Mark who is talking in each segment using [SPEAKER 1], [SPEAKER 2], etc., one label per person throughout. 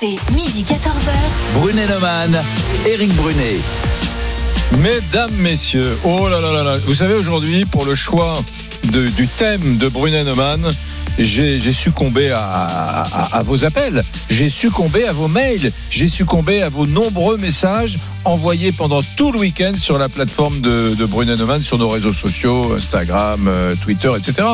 [SPEAKER 1] RMC, midi 14h.
[SPEAKER 2] Brunet-Neumann, Éric Brunet.
[SPEAKER 3] Mesdames, messieurs, oh là là là là, vous savez aujourd'hui pour le choix de- du thème de Brunet-Neumann, j'ai j'ai succombé à, à- à vos appels, j'ai succombé à vos mails, j'ai succombé à vos nombreux messages envoyés pendant tout le week-end sur la plateforme de, de Brunet-Neumann, sur nos réseaux sociaux, Instagram, euh, Twitter, etc.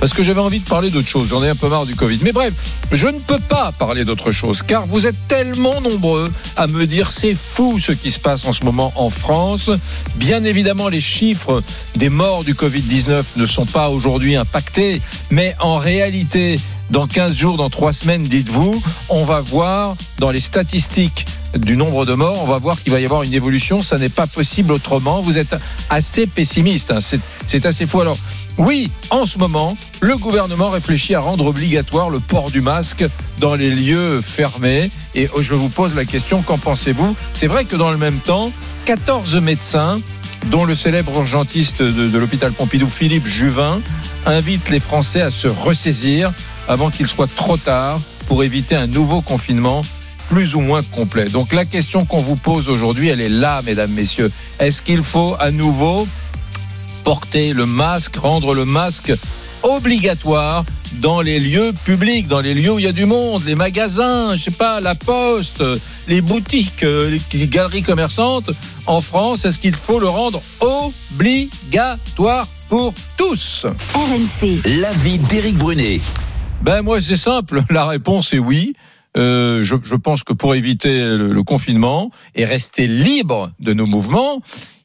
[SPEAKER 3] Parce que j'avais envie de parler d'autre chose, j'en ai un peu marre du Covid. Mais bref, je ne peux pas parler d'autre chose, car vous êtes tellement nombreux à me dire c'est fou ce qui se passe en ce moment en France. Bien évidemment, les chiffres des morts du Covid-19 ne sont pas aujourd'hui impactés, mais en réalité, dans 15 jours, dans 3 semaines, dites-vous, on va voir dans les statistiques du nombre de morts, on va voir qu'il va y avoir une évolution, ça n'est pas possible autrement. Vous êtes assez pessimiste, hein. c'est assez fou. Alors, oui, en ce moment, le gouvernement réfléchit à rendre obligatoire le port du masque dans les lieux fermés. Et je vous pose la question, qu'en pensez-vous? C'est vrai que dans le même temps, 14 médecins, dont le célèbre urgentiste de, de l'hôpital Pompidou, Philippe Juvin, invitent les Français à se ressaisir avant qu'il soit trop tard pour éviter un nouveau confinement plus ou moins complet. Donc la question qu'on vous pose aujourd'hui, elle est là, mesdames, messieurs. Est-ce qu'il faut à nouveau porter le masque, rendre le masque obligatoire dans les lieux publics, dans les lieux où il y a du monde, les magasins, je sais pas, la poste, les boutiques, euh, les galeries commerçantes en France, est-ce qu'il faut le rendre obligatoire pour tous?
[SPEAKER 1] RMC,
[SPEAKER 2] L'avis d'Éric Brunet.
[SPEAKER 3] Ben moi c'est simple, la réponse est oui. Euh, je, je pense que pour éviter le, le confinement et rester libre de nos mouvements,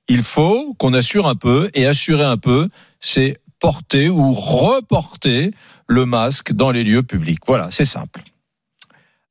[SPEAKER 3] il faut qu'on assure un peu et assurer un peu, c'est porter ou reporter le masque dans les lieux publics. Voilà, c'est simple.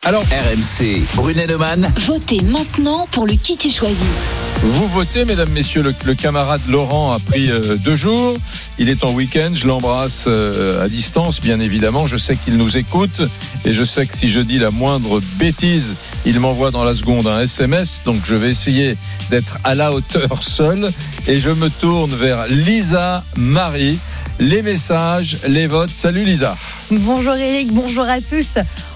[SPEAKER 3] Alors,
[SPEAKER 2] RMC, Brunet-Neumann.
[SPEAKER 1] votez maintenant pour le qui tu choisis.
[SPEAKER 3] Vous votez, mesdames, messieurs. Le, camarade Laurent a pris euh, deux jours. Il est en week-end. Je l'embrasse euh, à distance, bien évidemment. Je sais qu'il nous écoute. Et je sais que si je dis la moindre bêtise, il m'envoie dans la seconde un SMS. Donc je vais essayer d'être à la hauteur seul. Et je me tourne vers Lisa Marie. Les messages, les votes. Salut Lisa.
[SPEAKER 4] Bonjour Eric, bonjour à tous.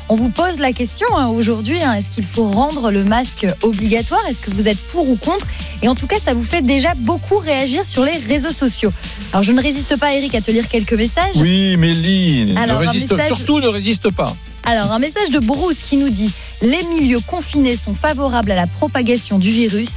[SPEAKER 4] On vous pose la question hein, aujourd'hui, hein, est-ce qu'il faut rendre le masque obligatoire? Est-ce que vous êtes pour ou contre? Et en tout cas, ça vous fait déjà beaucoup réagir sur les réseaux sociaux. Alors je ne résiste pas Eric à te lire quelques messages.
[SPEAKER 3] Oui, Méline.
[SPEAKER 4] Alors,
[SPEAKER 3] ne résiste,
[SPEAKER 4] message-
[SPEAKER 3] Surtout ne résiste pas.
[SPEAKER 4] Alors un message de Bruce qui nous dit les milieux confinés sont favorables à la propagation du virus.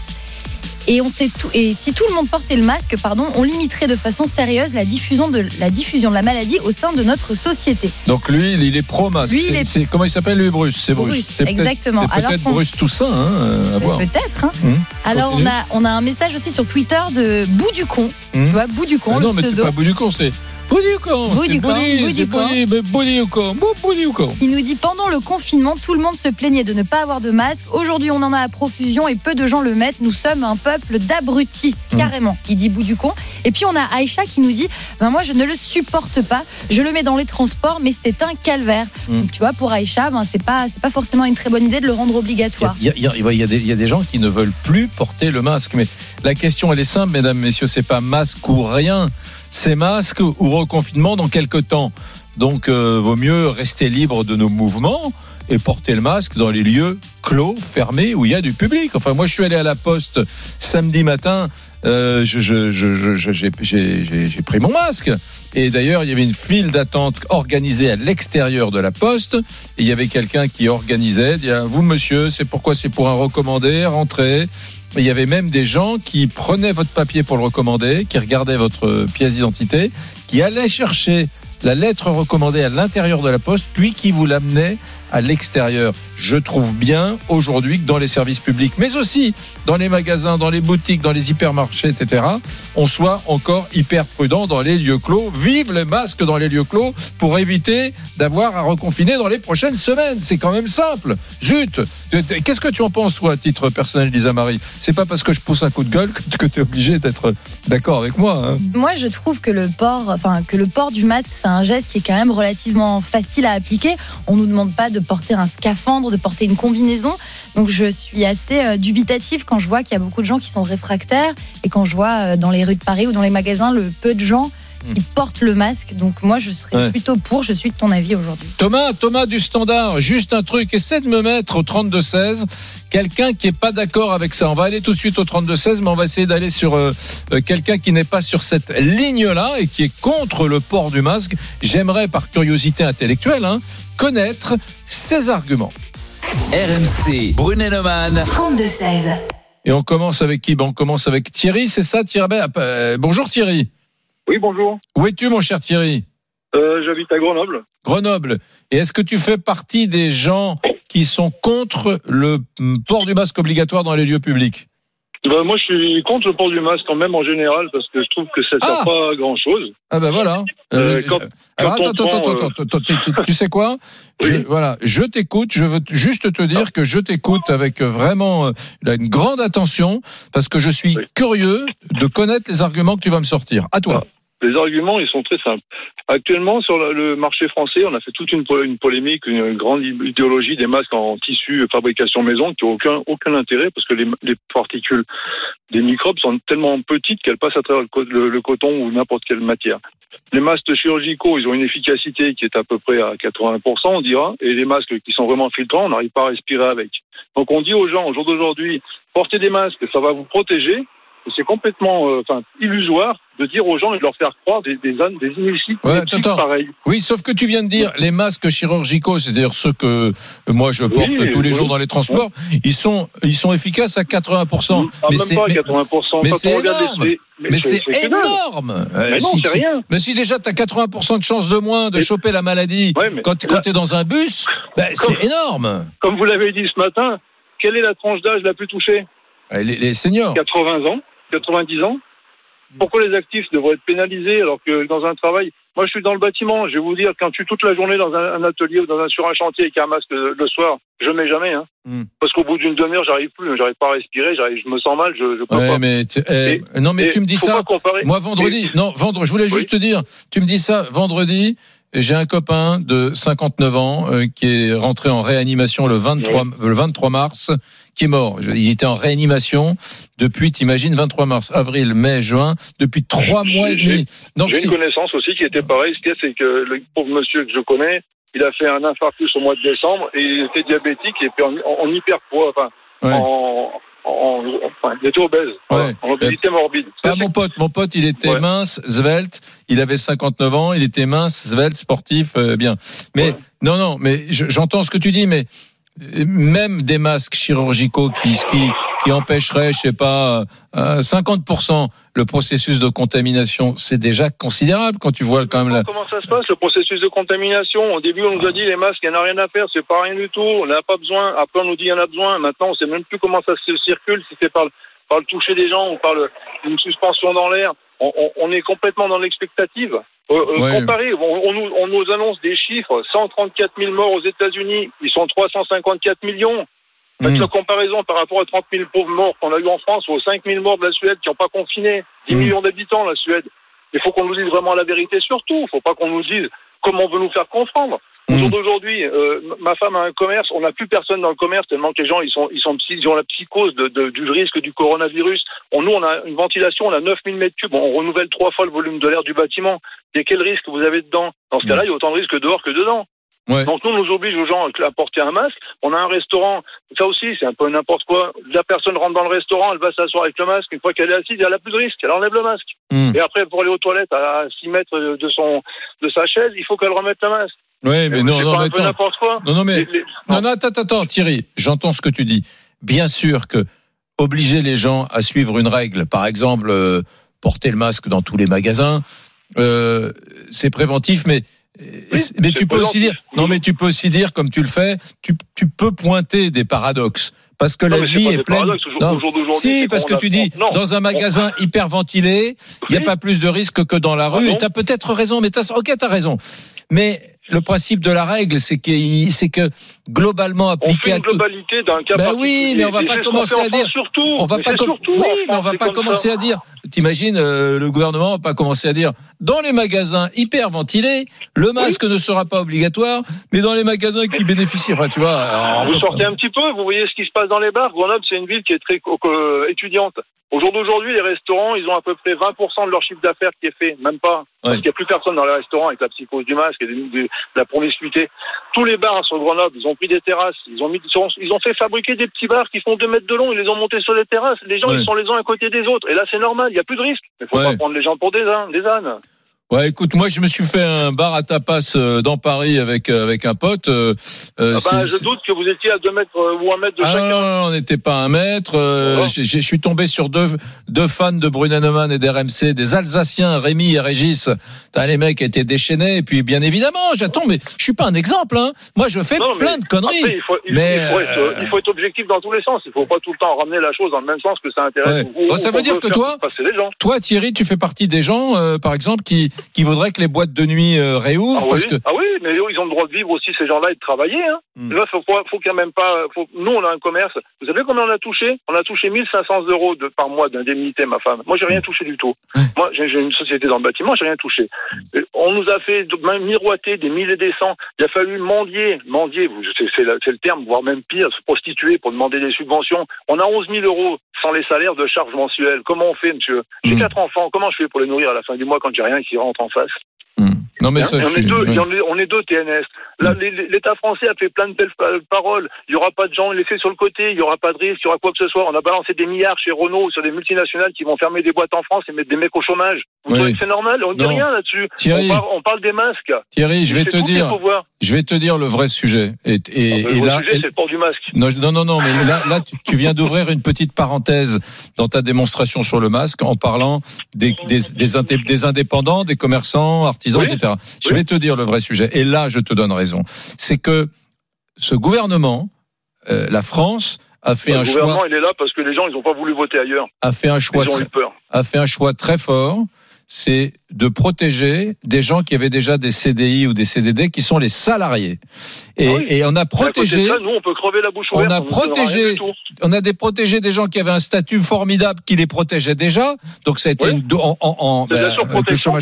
[SPEAKER 4] Et, on sait tout, et si tout le monde portait le masque, pardon, on limiterait de façon sérieuse la diffusion de la, diffusion de la maladie au sein de notre société.
[SPEAKER 3] Donc lui, il est pro-masque.
[SPEAKER 4] Lui, il est-
[SPEAKER 3] c'est- Comment il s'appelle lui, Bruce? C'est Bruce.
[SPEAKER 4] Bruce,
[SPEAKER 3] C'est
[SPEAKER 4] exactement.
[SPEAKER 3] C'est peut-être Bruce Toussaint, hein, euh, à voir.
[SPEAKER 4] Peut-être. hein.
[SPEAKER 3] Hum.
[SPEAKER 4] Alors on a, on a un message aussi sur Twitter de Bout du con.
[SPEAKER 3] Hum.
[SPEAKER 4] Tu vois, Bout du con,
[SPEAKER 3] Ah non,
[SPEAKER 4] le
[SPEAKER 3] mais c'est
[SPEAKER 4] pseudo.
[SPEAKER 3] pas bout du con. Bout du c'est
[SPEAKER 4] du con.
[SPEAKER 3] boudi, mais bout du con, bout- bout du con.
[SPEAKER 4] Il nous dit pendant le confinement, tout le monde se plaignait de ne pas avoir de masque. Aujourd'hui, on en a à profusion et peu de gens le mettent. Nous sommes un peuple d'abrutis,
[SPEAKER 3] Hum.
[SPEAKER 4] carrément. Il dit bout du con. Et puis on a Aïcha qui nous dit ben moi je ne le supporte pas. Je le mets dans les transports, mais c'est un calvaire. Donc, tu vois, pour Aïcha, ben, c'est pas c'est pas forcément une très bonne idée de le rendre obligatoire.
[SPEAKER 3] Il y, y y a des, il y a des gens qui ne veulent plus porter le masque. Mais la question, elle est simple, mesdames, messieurs. C'est pas masque ou rien. C'est masque ou reconfinement dans quelques temps. Donc, euh, vaut mieux rester libre de nos mouvements et porter le masque dans les lieux clos, fermés, où il y a du public. Enfin, moi, je suis allé à la poste samedi matin. Euh, je- je- je- je- j'ai j'ai- j'ai- j'ai pris mon masque. Et d'ailleurs, il y avait une file d'attente organisée à l'extérieur de la poste. Et il y avait quelqu'un qui organisait, dit ah, vous monsieur, c'est pourquoi c'est pour un recommandé, rentrez. Et il y avait même des gens qui prenaient votre papier pour le recommander, qui regardaient votre euh, pièce d'identité, qui allaient chercher la lettre recommandée à l'intérieur de la poste, puis qui vous l'amenaient à l'extérieur. Je trouve bien aujourd'hui que dans les services publics, mais aussi dans les magasins, dans les boutiques, dans les hypermarchés, etc., on soit encore hyper prudent dans les lieux clos. Vive les masques dans les lieux clos pour éviter d'avoir à reconfiner dans les prochaines semaines. C'est quand même simple. Zut Qu'est-ce que tu en penses, toi, à titre personnel, Lisa Marie? C'est pas parce que je pousse un coup de gueule que tu es obligé d'être d'accord avec moi. hein.
[SPEAKER 4] Moi, je trouve que le port, enfin que le port du masque, c'est un geste qui est quand même relativement facile à appliquer. On nous demande pas de porter un scaphandre, de porter une combinaison. Donc, je suis assez euh, dubitative quand je vois qu'il y a beaucoup de gens qui sont réfractaires et quand je vois euh, dans les rues de Paris ou dans les magasins le peu de gens qui portent le masque. Donc moi, je serais
[SPEAKER 3] Ouais.
[SPEAKER 4] plutôt pour. Je suis de ton avis aujourd'hui.
[SPEAKER 3] Thomas, Thomas du Standard, juste un truc, essaie de me mettre au 32-16 quelqu'un qui est pas d'accord avec ça. On va aller tout de suite au 32-16, mais on va essayer d'aller sur euh, euh, quelqu'un qui n'est pas sur cette ligne-là et qui est contre le port du masque. J'aimerais, par curiosité intellectuelle, hein, connaître ses arguments.
[SPEAKER 2] RMC, Brunet-Neumann.
[SPEAKER 1] 32-16.
[SPEAKER 3] Et on commence avec qui? Ben, On commence avec Thierry, c'est ça Thierry? Ben, euh, Bonjour Thierry.
[SPEAKER 5] Oui, bonjour.
[SPEAKER 3] Où es-tu mon cher Thierry
[SPEAKER 5] Euh, J'habite à Grenoble.
[SPEAKER 3] Grenoble. Et est-ce que tu fais partie des gens qui sont contre le port du masque obligatoire dans les lieux publics
[SPEAKER 5] Bah, moi, je suis contre le port du masque quand même en général parce que je trouve que ça ne sert
[SPEAKER 3] Ah
[SPEAKER 5] pas à grand-chose.
[SPEAKER 3] Ah ben voilà.
[SPEAKER 5] Euh, quand-
[SPEAKER 3] alors
[SPEAKER 5] quand on
[SPEAKER 3] attends, attends,
[SPEAKER 5] prend,
[SPEAKER 3] attends, tu- sais quoi
[SPEAKER 5] Oui.
[SPEAKER 3] Je- Voilà, je t'écoute. Je veux juste te dire que je t'écoute avec euh, vraiment euh, une grande attention parce que je suis
[SPEAKER 5] Oui.
[SPEAKER 3] curieux de connaître les arguments que tu vas me sortir. À toi.
[SPEAKER 5] Les arguments, ils sont très simples. Actuellement, sur le- marché français, on a fait toute une, po- une polémique, une grande idéologie des masques en tissu fabrication maison qui n'ont aucun, aucun intérêt parce que les, les particules des microbes sont tellement petites qu'elles passent à travers le, le- coton ou n'importe quelle matière. Les masques chirurgicaux, ils ont une efficacité qui est à peu près à 80%, on dira, et les masques qui sont vraiment filtrants, on n'arrive pas à respirer avec. Donc on dit aux gens, au jour d'aujourd'hui, portez des masques, ça va vous protéger, c'est complètement euh, enfin, illusoire de dire aux gens et de leur faire croire des, des, ânes- des
[SPEAKER 3] Ouais, attends.
[SPEAKER 5] pareils.
[SPEAKER 3] Oui, sauf que tu viens de dire les masques chirurgicaux, c'est-à-dire ceux que moi je porte
[SPEAKER 5] Oui,
[SPEAKER 3] tous les
[SPEAKER 5] oui.
[SPEAKER 3] jours dans les transports, ils sont ils sont efficaces à 80%.
[SPEAKER 5] Ah,
[SPEAKER 3] mais
[SPEAKER 5] même
[SPEAKER 3] c'est
[SPEAKER 5] pas
[SPEAKER 3] mais,
[SPEAKER 5] 80%.
[SPEAKER 3] mais c'est énorme.
[SPEAKER 5] les-
[SPEAKER 3] mais c'est énorme. Euh,
[SPEAKER 5] Mais non,
[SPEAKER 3] si-
[SPEAKER 5] rien.
[SPEAKER 3] Mais si déjà tu as 80% de chances de moins de choper la maladie
[SPEAKER 5] Ouais,
[SPEAKER 3] quand, tu es dans un bus,
[SPEAKER 5] Comme-
[SPEAKER 3] c'est énorme.
[SPEAKER 5] Comme vous l'avez dit ce matin, quelle est la tranche d'âge la plus touchée?
[SPEAKER 3] Euh, Les, les seniors.
[SPEAKER 5] 80 ans 90 ans Pourquoi les actifs devraient être pénalisés alors que dans un travail Moi, je suis dans le bâtiment. Je vais vous dire, quand je suis toute la journée dans un, atelier ou dans un, sur un chantier avec un masque le, soir, je mets jamais. Hein.
[SPEAKER 3] Hmm.
[SPEAKER 5] Parce qu'au bout d'une demi-heure, j'arrive plus. J'arrive pas à respirer. Je me sens mal. Je, je peux
[SPEAKER 3] Ouais,
[SPEAKER 5] pas.
[SPEAKER 3] mais tu- eh,
[SPEAKER 5] Et-
[SPEAKER 3] non mais tu me dis ça. Moi, vendredi, non, vendredi, je voulais
[SPEAKER 5] Oui.
[SPEAKER 3] juste te dire, tu me dis ça, vendredi, j'ai un copain de 59 ans euh, qui est rentré en réanimation le 23, le 23 mars, qui est mort. Il était en réanimation depuis, t'imagines, 23 mars, avril, mai, juin, depuis trois mois et demi. Donc,
[SPEAKER 5] J'ai une connaissance aussi qui était pareil. Ce qu'il y a, c'est que le pauvre monsieur que je connais, il a fait un infarctus au mois de décembre et il était diabétique et puis en, en, en hyperpoids, enfin,
[SPEAKER 3] Ouais.
[SPEAKER 5] en, en, enfin, il était obèse,
[SPEAKER 3] Ouais.
[SPEAKER 5] en obésité morbide.
[SPEAKER 3] Pas mon pote. Mon pote, il était
[SPEAKER 5] Ouais.
[SPEAKER 3] mince, svelte. Il avait 59 ans. Il était mince, svelte, sportif, euh, bien. Mais
[SPEAKER 5] Ouais.
[SPEAKER 3] non, non. Mais je- j'entends ce que tu dis, mais même des masques chirurgicaux qui qui qui empêcheraient, je sais pas, euh, 50% le processus de contamination, c'est déjà considérable quand tu vois quand même la.
[SPEAKER 5] Comment ça se passe, le processus de contamination? Au début, on nous a dit les masques, il n'y en a rien à faire, c'est pas rien du tout, on n'a pas besoin. Après, on nous dit il y en a besoin. Maintenant, on sait même plus comment ça se circule, si c'est par, le- par le toucher des gens ou par le, une suspension dans l'air. On, on- on est complètement dans l'expectative. Euh, euh,
[SPEAKER 3] Ouais.
[SPEAKER 5] On, on nous, on nous annonce des chiffres 134 000 morts aux États-Unis, ils sont 354 millions. Faites
[SPEAKER 3] Hmm.
[SPEAKER 5] la comparaison par rapport aux 30 000 pauvres morts qu'on a eu en France ou aux 5 000 morts de la Suède qui n'ont pas confiné. 10
[SPEAKER 3] Mm.
[SPEAKER 5] millions d'habitants, la Suède. Il faut qu'on nous dise vraiment la vérité surtout. Il ne faut pas qu'on nous dise comment on veut nous faire comprendre. Au jour d'aujourd'hui, euh, ma femme a un commerce, on n'a plus personne dans le commerce tellement que les gens ils sont ils sont ils ont la psychose de, de- du risque du coronavirus. On, nous on a une ventilation, on a 9000 mètres cubes, on renouvelle trois fois le volume de l'air du bâtiment. Et quel risque vous avez dedans? Dans ce
[SPEAKER 3] Mm.
[SPEAKER 5] cas-là, il y a autant de risques dehors que dedans.
[SPEAKER 3] Ouais.
[SPEAKER 5] Donc nous, on nous oblige aux gens à porter un masque. On a un restaurant, ça aussi, c'est un peu n'importe quoi. La personne rentre dans le restaurant, elle va s'asseoir avec le masque. Une fois qu'elle est assise, elle a plus de risque. Elle enlève le masque.
[SPEAKER 3] Hmm.
[SPEAKER 5] Et après, pour aller aux toilettes à 6 mètres de son de sa chaise, il faut qu'elle remette le masque.
[SPEAKER 3] Ouais, mais non, non, mais attends.
[SPEAKER 5] quoi.
[SPEAKER 3] Non, non, mais
[SPEAKER 5] Les-
[SPEAKER 3] Non, non, attends, attends, attends, Thierry, j'entends ce que tu dis. Bien sûr que obliger les gens à suivre une règle, par exemple, euh, porter le masque dans tous les magasins, euh, c'est préventif, mais,
[SPEAKER 5] Oui,
[SPEAKER 3] mais tu peux aussi dire, non, mais tu peux aussi dire, comme tu le fais, tu, tu peux pointer des paradoxes. Parce que
[SPEAKER 5] Non,
[SPEAKER 3] la vie est pleine. Non. Si, parce que tu dis,
[SPEAKER 5] Non.
[SPEAKER 3] dans un magasin hyper ventilé, il n'y a pas plus de risques que dans la
[SPEAKER 5] Ah
[SPEAKER 3] rue. et tu as peut-être raison, mais t'as, ok, tu as raison. Mais le principe de la règle, c'est que, c'est que globalement
[SPEAKER 5] On
[SPEAKER 3] appliqué
[SPEAKER 5] fait
[SPEAKER 3] à
[SPEAKER 5] une globalité d'un cas
[SPEAKER 3] Ben oui, mais on va pas commencer
[SPEAKER 5] fait en
[SPEAKER 3] à dire-
[SPEAKER 5] Surtout.
[SPEAKER 3] On va pas
[SPEAKER 5] surtout
[SPEAKER 3] oui, mais on va pas
[SPEAKER 5] comme
[SPEAKER 3] commencer à dire t'imagines, euh, le gouvernement va pas commencer à dire dans les magasins hyper ventilés, le masque ne sera pas obligatoire, mais dans les magasins qui bénéficient, enfin, tu vois. alors, on
[SPEAKER 5] Vous sortez un petit peu, vous voyez ce qui se passe dans les bars. Grenoble, c'est une ville qui est très euh, étudiante. Au jour d'aujourd'hui, les restaurants, ils ont à peu près 20% de leur chiffre d'affaires qui est fait, même pas. Parce qu'il n'y a plus personne dans les restaurants avec la psychose du masque et de, la promiscuité. Tous les bars sur Grenoble, ils ont pris des terrasses, ils ont mis, ils ont, ils ont fait fabriquer des petits bars qui font 2 mètres de long, ils les ont montés sur les terrasses. Les gens,
[SPEAKER 3] Ouais.
[SPEAKER 5] ils sont les uns à côté des autres. Et là, c'est normal, il n'y a plus de risque. Il faut
[SPEAKER 3] Ouais.
[SPEAKER 5] pas prendre les gens pour des ânes. Des ânes.
[SPEAKER 3] Ouais, écoute, moi, je me suis fait un bar à tapas euh, dans Paris avec euh, avec un pote. euh, euh,
[SPEAKER 5] Ah ben, je doute que vous étiez à 2 mètres euh, ou 1 mètre de
[SPEAKER 3] Ah
[SPEAKER 5] chacun.
[SPEAKER 3] non, non, on n'était pas un mètre. euh, j'ai- j'ai- Je suis tombé sur deux, deux fans de Brunenoman et d'RMC, des Alsaciens, Rémi et Régis. T'as les mecs étaient déchaînés. Et puis, bien évidemment, j'attends, mais je suis pas un exemple. Hein. Moi, je fais
[SPEAKER 5] Non,
[SPEAKER 3] plein de conneries.
[SPEAKER 5] Après, il faut, il,
[SPEAKER 3] Mais,
[SPEAKER 5] il faut être, il faut être objectif dans tous les sens. Il faut pas tout le temps ramener la chose dans le même sens que ça intéresse.
[SPEAKER 3] Ouais.
[SPEAKER 5] ou- ou-
[SPEAKER 3] Bon, ça veut dire que toi-. Toi, Thierry, tu fais partie des gens, euh, par exemple, qui, qui voudraient que les boîtes de nuit euh, réouvrent
[SPEAKER 5] Ah
[SPEAKER 3] parce
[SPEAKER 5] oui,
[SPEAKER 3] que.
[SPEAKER 5] ah oui, mais ils ont le droit de vivre aussi, ces gens-là, et de travailler. Hein.
[SPEAKER 3] Hmm.
[SPEAKER 5] Là, faut, faut, faut quand même pas. Faut... Nous, on a un commerce. Vous savez combien on a touché? On a touché 1500 euros de, par mois d'indemnité, ma femme. Moi, j'ai rien touché du tout. Moi, j'ai une société dans le bâtiment, j'ai rien touché. Et On nous a fait même miroiter des milliers et des cents. Il a fallu mendier, mendier, c'est le terme, voire même pire, se prostituer pour demander des subventions. On a 11 000 euros sans les salaires de charges mensuelles. Comment on fait, monsieur? J'ai
[SPEAKER 3] Hmm.
[SPEAKER 5] quatre enfants. Comment je fais pour les nourrir à la fin du mois quand j'ai rien qui rentre? En face.
[SPEAKER 3] Non, mais
[SPEAKER 5] Hein
[SPEAKER 3] ça,
[SPEAKER 5] on, est deux, on, est, deux TNS. L'État français a fait plein de belles pa- paroles. Il n'y aura pas de gens laissés sur le côté, il n'y aura pas de risque, il y aura quoi que ce soit. On a balancé des milliards chez Renault sur des multinationales qui vont fermer des boîtes en France et mettre des mecs au chômage. Vous
[SPEAKER 3] Oui.
[SPEAKER 5] c'est normal? On dit
[SPEAKER 3] Non.
[SPEAKER 5] rien là-dessus. On, parle, on parle des masques.
[SPEAKER 3] Thierry, je vais te dire, je vais te dire le vrai sujet. Et, et,
[SPEAKER 5] Ah,
[SPEAKER 3] et
[SPEAKER 5] le
[SPEAKER 3] là,
[SPEAKER 5] sujet, c'est le port du masque.
[SPEAKER 3] Non, non, non, non, mais là, là, tu- viens d'ouvrir une petite parenthèse dans ta démonstration sur le masque en parlant des, des, des, indé- des indépendants, des commerçants, artisans,
[SPEAKER 5] Oui.
[SPEAKER 3] etc. Je vais te dire le vrai sujet. Et là, je te donne raison. C'est que ce gouvernement, euh, la France, a fait
[SPEAKER 5] le
[SPEAKER 3] un
[SPEAKER 5] gouvernement,
[SPEAKER 3] choix,
[SPEAKER 5] il est là parce que les gens, ils n'ont pas voulu voter ailleurs.
[SPEAKER 3] a fait un
[SPEAKER 5] Ils
[SPEAKER 3] choix,
[SPEAKER 5] ont
[SPEAKER 3] très,
[SPEAKER 5] eu peur.
[SPEAKER 3] a fait un choix très fort. C'est de protéger des gens qui avaient déjà des CDI ou des CDD, qui sont les salariés. Et,
[SPEAKER 5] Ah oui.
[SPEAKER 3] et on a
[SPEAKER 5] de
[SPEAKER 3] protégé.
[SPEAKER 5] ça, nous, on peut crever la bouche
[SPEAKER 3] On
[SPEAKER 5] ouverte.
[SPEAKER 3] a protégé- on a des protégés des gens qui avaient un statut formidable qui les protégeait déjà. Donc ça a été
[SPEAKER 5] Oui.
[SPEAKER 3] une en, en, ben,
[SPEAKER 5] la surprotection. Hein.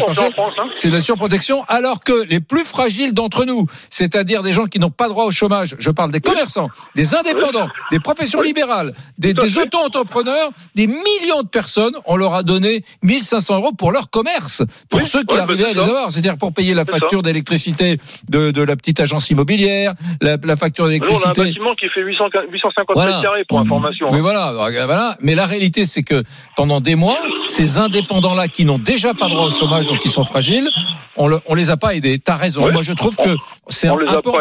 [SPEAKER 3] C'est la surprotection, alors que les plus fragiles d'entre nous, c'est-à-dire des gens qui n'ont pas droit au chômage, je parle des commerçants, des indépendants, des professions libérales, des, des auto-entrepreneurs, des millions de personnes, on leur a donné 1500 euros pour leur commerce, pour
[SPEAKER 5] Oui,
[SPEAKER 3] ceux qui
[SPEAKER 5] ouais,
[SPEAKER 3] arrivaient
[SPEAKER 5] bah,
[SPEAKER 3] à les avoir, c'est-à-dire pour payer la facture d'électricité de, de la petite agence immobilière, la, la facture
[SPEAKER 5] Nous, on a un
[SPEAKER 3] d'électricité.
[SPEAKER 5] bâtiment qui fait 800 850
[SPEAKER 3] Voilà.
[SPEAKER 5] mètres carrés pour information.
[SPEAKER 3] Oui, voilà, Alors, euh, voilà. Mais la réalité, c'est que pendant des mois, ces indépendants-là qui n'ont déjà pas droit au chômage, donc qui sont fragiles, on, le, on les a pas aidés. T'as raison.
[SPEAKER 5] Ouais.
[SPEAKER 3] Moi, je trouve que c'est un,
[SPEAKER 5] on pas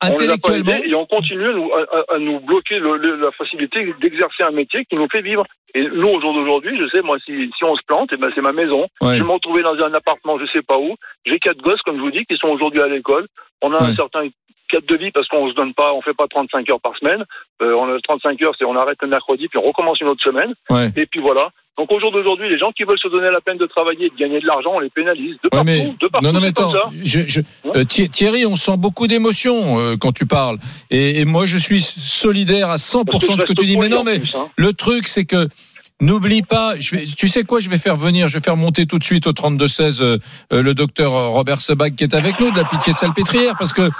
[SPEAKER 3] Intellectuellement,
[SPEAKER 5] et on continue à nous, à, à- à nous bloquer le- le- la facilité d'exercer un métier qui nous fait vivre. Et nous, au jour d'aujourd'hui, je sais, moi, si, si on se plante, eh ben, c'est ma maison.
[SPEAKER 3] ouais.
[SPEAKER 5] Je vais me retrouver dans un appartement, je sais pas où. J'ai quatre gosses, comme je vous dis, qui sont aujourd'hui à l'école. On a
[SPEAKER 3] Ouais.
[SPEAKER 5] un certain cadre de vie parce qu'on se donne pas, on fait pas 35 heures par semaine. Euh, on a 35 heures, c'est on arrête le mercredi, puis on recommence une autre semaine.
[SPEAKER 3] Ouais.
[SPEAKER 5] Et puis voilà. Donc au jour d'aujourd'hui, les gens qui veulent se donner la peine de travailler et de gagner de l'argent, on les pénalise. De
[SPEAKER 3] Ouais,
[SPEAKER 5] partout,
[SPEAKER 3] mais,
[SPEAKER 5] de partout.
[SPEAKER 3] non, non, mais attends, je, je- euh, Thi- Thierry, on sent beaucoup d'émotions euh, quand tu parles. Et, et moi, je suis solidaire à 100%
[SPEAKER 5] Parce que
[SPEAKER 3] de ce que tu dis. Mais non, mais
[SPEAKER 5] plus, hein.
[SPEAKER 3] Le truc, c'est que n'oublie pas. Tu sais quoi Je vais faire venir, je vais faire monter tout de suite au 32-16 euh, euh, le docteur Robert Sebag qui est avec nous de la Pitié Salpêtrière parce que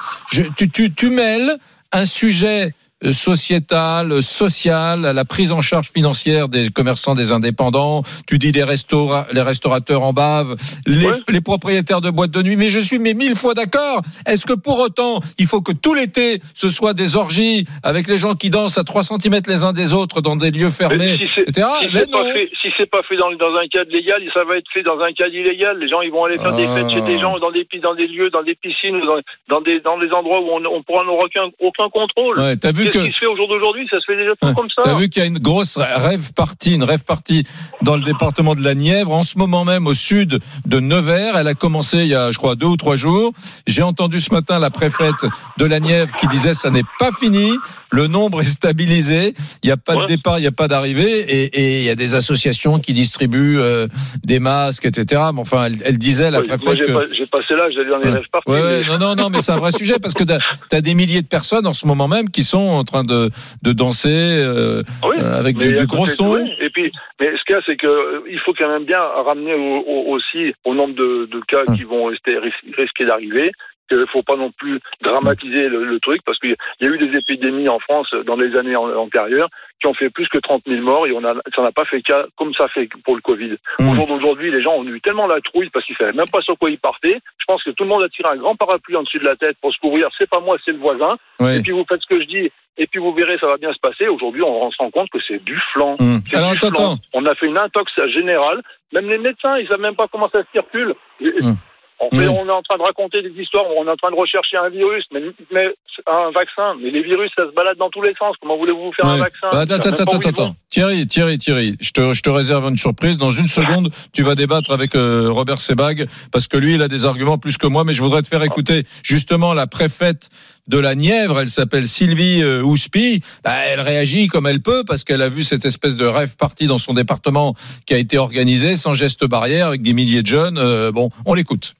[SPEAKER 3] tu, tu mêles un sujet euh, sociétal, euh, social, la prise en charge financière des commerçants, des indépendants. Tu dis les, restaura- les restaurateurs en bave, les,
[SPEAKER 5] Ouais.
[SPEAKER 3] les propriétaires de boîtes de nuit. Mais je suis mais mille fois d'accord. Est-ce que pour autant, il faut que tout l'été, ce soit des orgies avec les gens qui dansent à 3 cm les uns des autres dans des lieux fermés,
[SPEAKER 5] Mais si c'est
[SPEAKER 3] etc.
[SPEAKER 5] si
[SPEAKER 3] Mais
[SPEAKER 5] pas
[SPEAKER 3] non.
[SPEAKER 5] fait, si c'est pas fait dans, dans un cadre légal, ça va être fait dans un cadre illégal. Les gens, ils vont aller faire des fêtes chez des gens, dans des pi- dans des lieux, dans des piscines, dans, dans des dans des endroits où on, on pourra n'aura aucun aucun contrôle.
[SPEAKER 3] Ouais, t'as vu Que
[SPEAKER 5] qui se fait au jour d'aujourd'hui? Ça se fait déjà tout
[SPEAKER 3] Ouais.
[SPEAKER 5] comme ça.
[SPEAKER 3] T'as vu qu'il y a une grosse rêve partie, une rêve partie dans le département de la Nièvre, en ce moment même au sud de Nevers. Elle a commencé il y a, je crois, deux ou trois jours. J'ai entendu ce matin la préfète de la Nièvre qui disait ça n'est pas fini, le nombre est stabilisé, il n'y a pas de départ, il n'y a pas d'arrivée, et, et il y a des associations qui distribuent euh, des masques, etc. Mais enfin, elle, elle disait la
[SPEAKER 5] Ouais,
[SPEAKER 3] préfète
[SPEAKER 5] j'ai
[SPEAKER 3] que
[SPEAKER 5] pas- j'ai passé l'âge d'aller dans les
[SPEAKER 3] Ouais.
[SPEAKER 5] rêves parties. Mais-
[SPEAKER 3] non, non, non, mais c'est un vrai sujet parce que t'as as des milliers de personnes en ce moment même qui sont en train de, de danser euh,
[SPEAKER 5] Ah oui,
[SPEAKER 3] euh, avec du, gros son.
[SPEAKER 5] oui. Et puis, mais ce qu'il y a, c'est que euh, faut quand même bien ramener au- au- aussi au nombre de, de cas
[SPEAKER 3] Hum.
[SPEAKER 5] qui vont rester, ris- risquer d'arriver. Qu'il ne faut pas non plus dramatiser le, le truc parce qu'il y a eu des épidémies en France dans les années an- antérieures qui ont fait plus que 30 000 morts et on a, ça n'a pas fait cas comme ça fait pour le Covid.
[SPEAKER 3] Mmh.
[SPEAKER 5] Au jour d'aujourd'hui, les gens ont eu tellement la trouille parce qu'ils savaient même pas sur quoi ils partaient. Je pense que tout le monde a tiré un grand parapluie en dessus de la tête pour se couvrir. C'est pas moi, c'est le voisin. Et puis vous faites ce que je dis et puis vous verrez, ça va bien se passer. Aujourd'hui, on se rend compte que c'est du flanc.
[SPEAKER 3] Alors,
[SPEAKER 5] du
[SPEAKER 3] attends.
[SPEAKER 5] On a fait une intox générale. Même les médecins, ils savent même pas comment ça circule.
[SPEAKER 3] Hum.
[SPEAKER 5] On, fait-
[SPEAKER 3] Oui.
[SPEAKER 5] on est en train de raconter des histoires, on est en train de rechercher un virus, mais, mais un vaccin. Mais les virus, ça se balade dans tous les sens. Comment voulez-vous faire un vaccin?
[SPEAKER 3] Bah, attends, attends, attends, attends. Thierry, Thierry, Thierry, je te, je te réserve une surprise. Dans une seconde, tu vas débattre avec euh, Robert Sebag parce que lui, il a des arguments plus que moi. Mais je voudrais te faire écouter justement la préfète de la Nièvre. Elle s'appelle Sylvie euh, Houspy. Bah, elle réagit comme elle peut parce qu'elle a vu cette espèce de rêve parti dans son département qui a été organisé sans geste barrière avec des milliers de jeunes. Euh, bon, on l'écoute.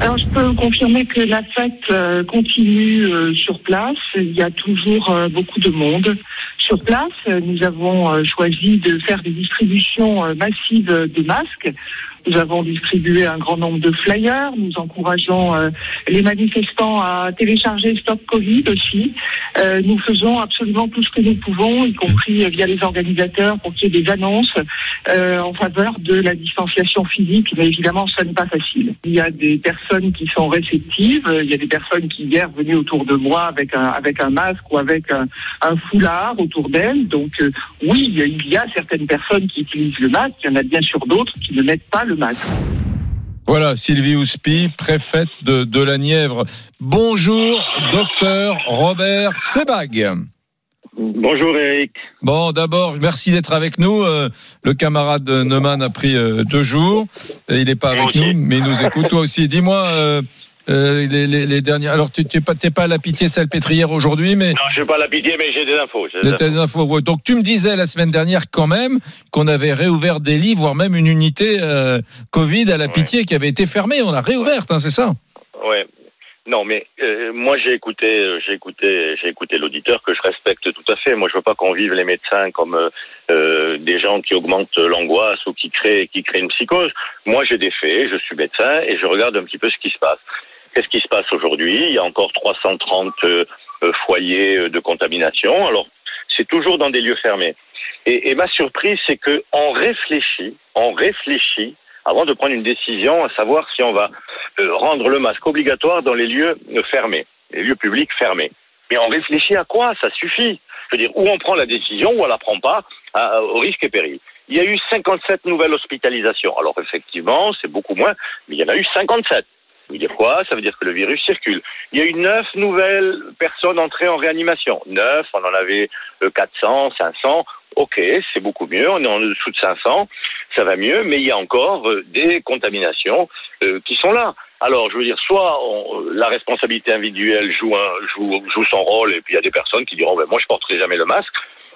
[SPEAKER 6] Alors, je peux confirmer que la fête euh, continue euh, sur place. Il y a toujours euh, beaucoup de monde sur place. Nous avons choisi de faire des distributions massives de masques. Nous avons distribué un grand nombre de flyers. Nous encourageons euh, les manifestants à télécharger Stop Covid aussi. Euh, nous faisons absolument tout ce que nous pouvons, y compris euh, via les organisateurs, pour qu'il y ait des annonces euh, en faveur de la distanciation physique. Mais évidemment, ça n'est pas facile. Il y a des personnes qui sont réceptives. Il y a des personnes qui hier venaient autour de moi avec un, avec un masque ou avec un, un foulard autour d'elles. Donc euh, oui, il y a- certaines personnes qui utilisent le masque. Il y en a bien sûr d'autres qui ne mettent pas le masque.
[SPEAKER 3] Voilà, Sylvie Houspy, préfète de, de la Nièvre. Bonjour, docteur Robert Sebag.
[SPEAKER 7] Bonjour Eric.
[SPEAKER 3] Bon, d'abord, merci d'être avec nous. Euh, le camarade Neumann a pris euh, deux jours. Il n'est pas avec nous, mais il nous écoute. Toi aussi, dis-moi euh, euh, les, les, les derniers. Alors, tu n'es pas, à la pitié salpêtrière aujourd'hui, mais
[SPEAKER 7] Non, je suis pas à la pitié, mais j'ai des infos. j'ai des
[SPEAKER 3] de tes infos. Ouais, Donc, tu me disais la semaine dernière quand même qu'on avait réouvert des lits, voire même une unité euh, Covid à la
[SPEAKER 7] Ouais.
[SPEAKER 3] pitié qui avait été fermée. On l'a réouverte, hein, c'est ça.
[SPEAKER 7] Ouais. Non, mais euh, moi j'ai écouté, j'ai écouté, j'ai écouté l'auditeur que je respecte tout à fait. Moi, je veux pas qu'on vive les médecins comme euh, des gens qui augmentent l'angoisse ou qui créent, qui créent une psychose. Moi, j'ai des faits. Je suis médecin et je regarde un petit peu ce qui se passe. Qu'est-ce qui se passe aujourd'hui? Il y a encore 330 euh, euh, foyers euh, de contamination. Alors, c'est toujours dans des lieux fermés. Et, ma surprise, c'est que on réfléchit, on réfléchit avant de prendre une décision, à savoir si on va rendre le masque obligatoire dans les lieux fermés, les lieux publics fermés. Mais on réfléchit à quoi? Ça suffit. Je veux dire, ou on prend la décision, ou on la prend pas, au risque et péril. Il y a eu 57 nouvelles hospitalisations. Alors effectivement, c'est beaucoup moins, mais il y en a eu 57. Ça veut dire quoi? Ça veut dire que le virus circule. Il y a eu neuf nouvelles personnes entrées en réanimation. Neuf, on en avait euh, 400, 500. Ok, c'est beaucoup mieux. On est en dessous de 500, ça va mieux. Mais il y a encore euh, des contaminations euh, qui sont là. Alors, je veux dire, soit on- la responsabilité individuelle joue, joue, son rôle, et puis il y a des personnes qui diront, ben, moi, je porterai jamais le masque.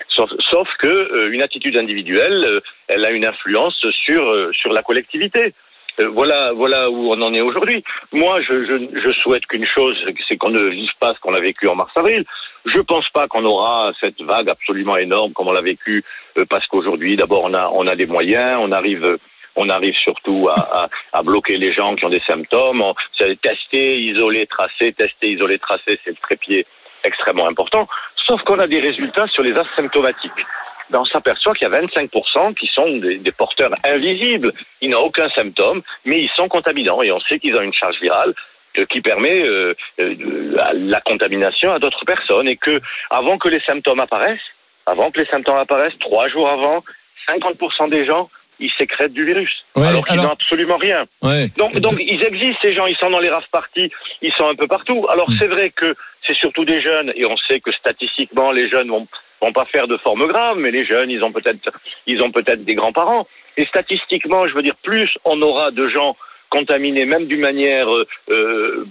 [SPEAKER 7] Sauf, sauf que euh, une attitude individuelle, euh, elle a une influence sur euh, sur la collectivité. Euh, voilà, voilà où on en est aujourd'hui. Moi, je, je, je souhaite qu'une chose, c'est qu'on ne vive pas ce qu'on a vécu en mars-avril. Je pense pas qu'on aura cette vague absolument énorme comme on l'a vécu, euh, parce qu'aujourd'hui, d'abord, on a, on a des moyens, on arrive, on arrive surtout à, à, à bloquer les gens qui ont des symptômes. C'est tester, isoler, tracer, tester, isoler, tracer, c'est le trépied extrêmement important. Sauf qu'on a des résultats sur les asymptomatiques. Ben, on s'aperçoit qu'il y a 25% qui sont des, des porteurs invisibles. Ils n'ont aucun symptôme, mais ils sont contaminants et on sait qu'ils ont une charge virale euh, qui permet euh, euh, la- contamination à d'autres personnes et que avant que les symptômes apparaissent, avant que les symptômes apparaissent, trois jours avant, 50% des gens ils sécrètent du virus
[SPEAKER 3] Ouais,
[SPEAKER 7] alors qu'ils n'ont absolument rien.
[SPEAKER 3] Ouais.
[SPEAKER 7] Donc, donc ils existent ces gens, ils sont dans les rave parties, ils sont un peu partout. Alors
[SPEAKER 3] Mm.
[SPEAKER 7] c'est vrai que c'est surtout des jeunes et on sait que statistiquement les jeunes vont vont pas faire de formes graves, mais les jeunes ils ont peut-être ils ont peut-être des grands-parents. Et statistiquement, je veux dire, plus on aura de gens contaminés, même d'une manière euh, euh,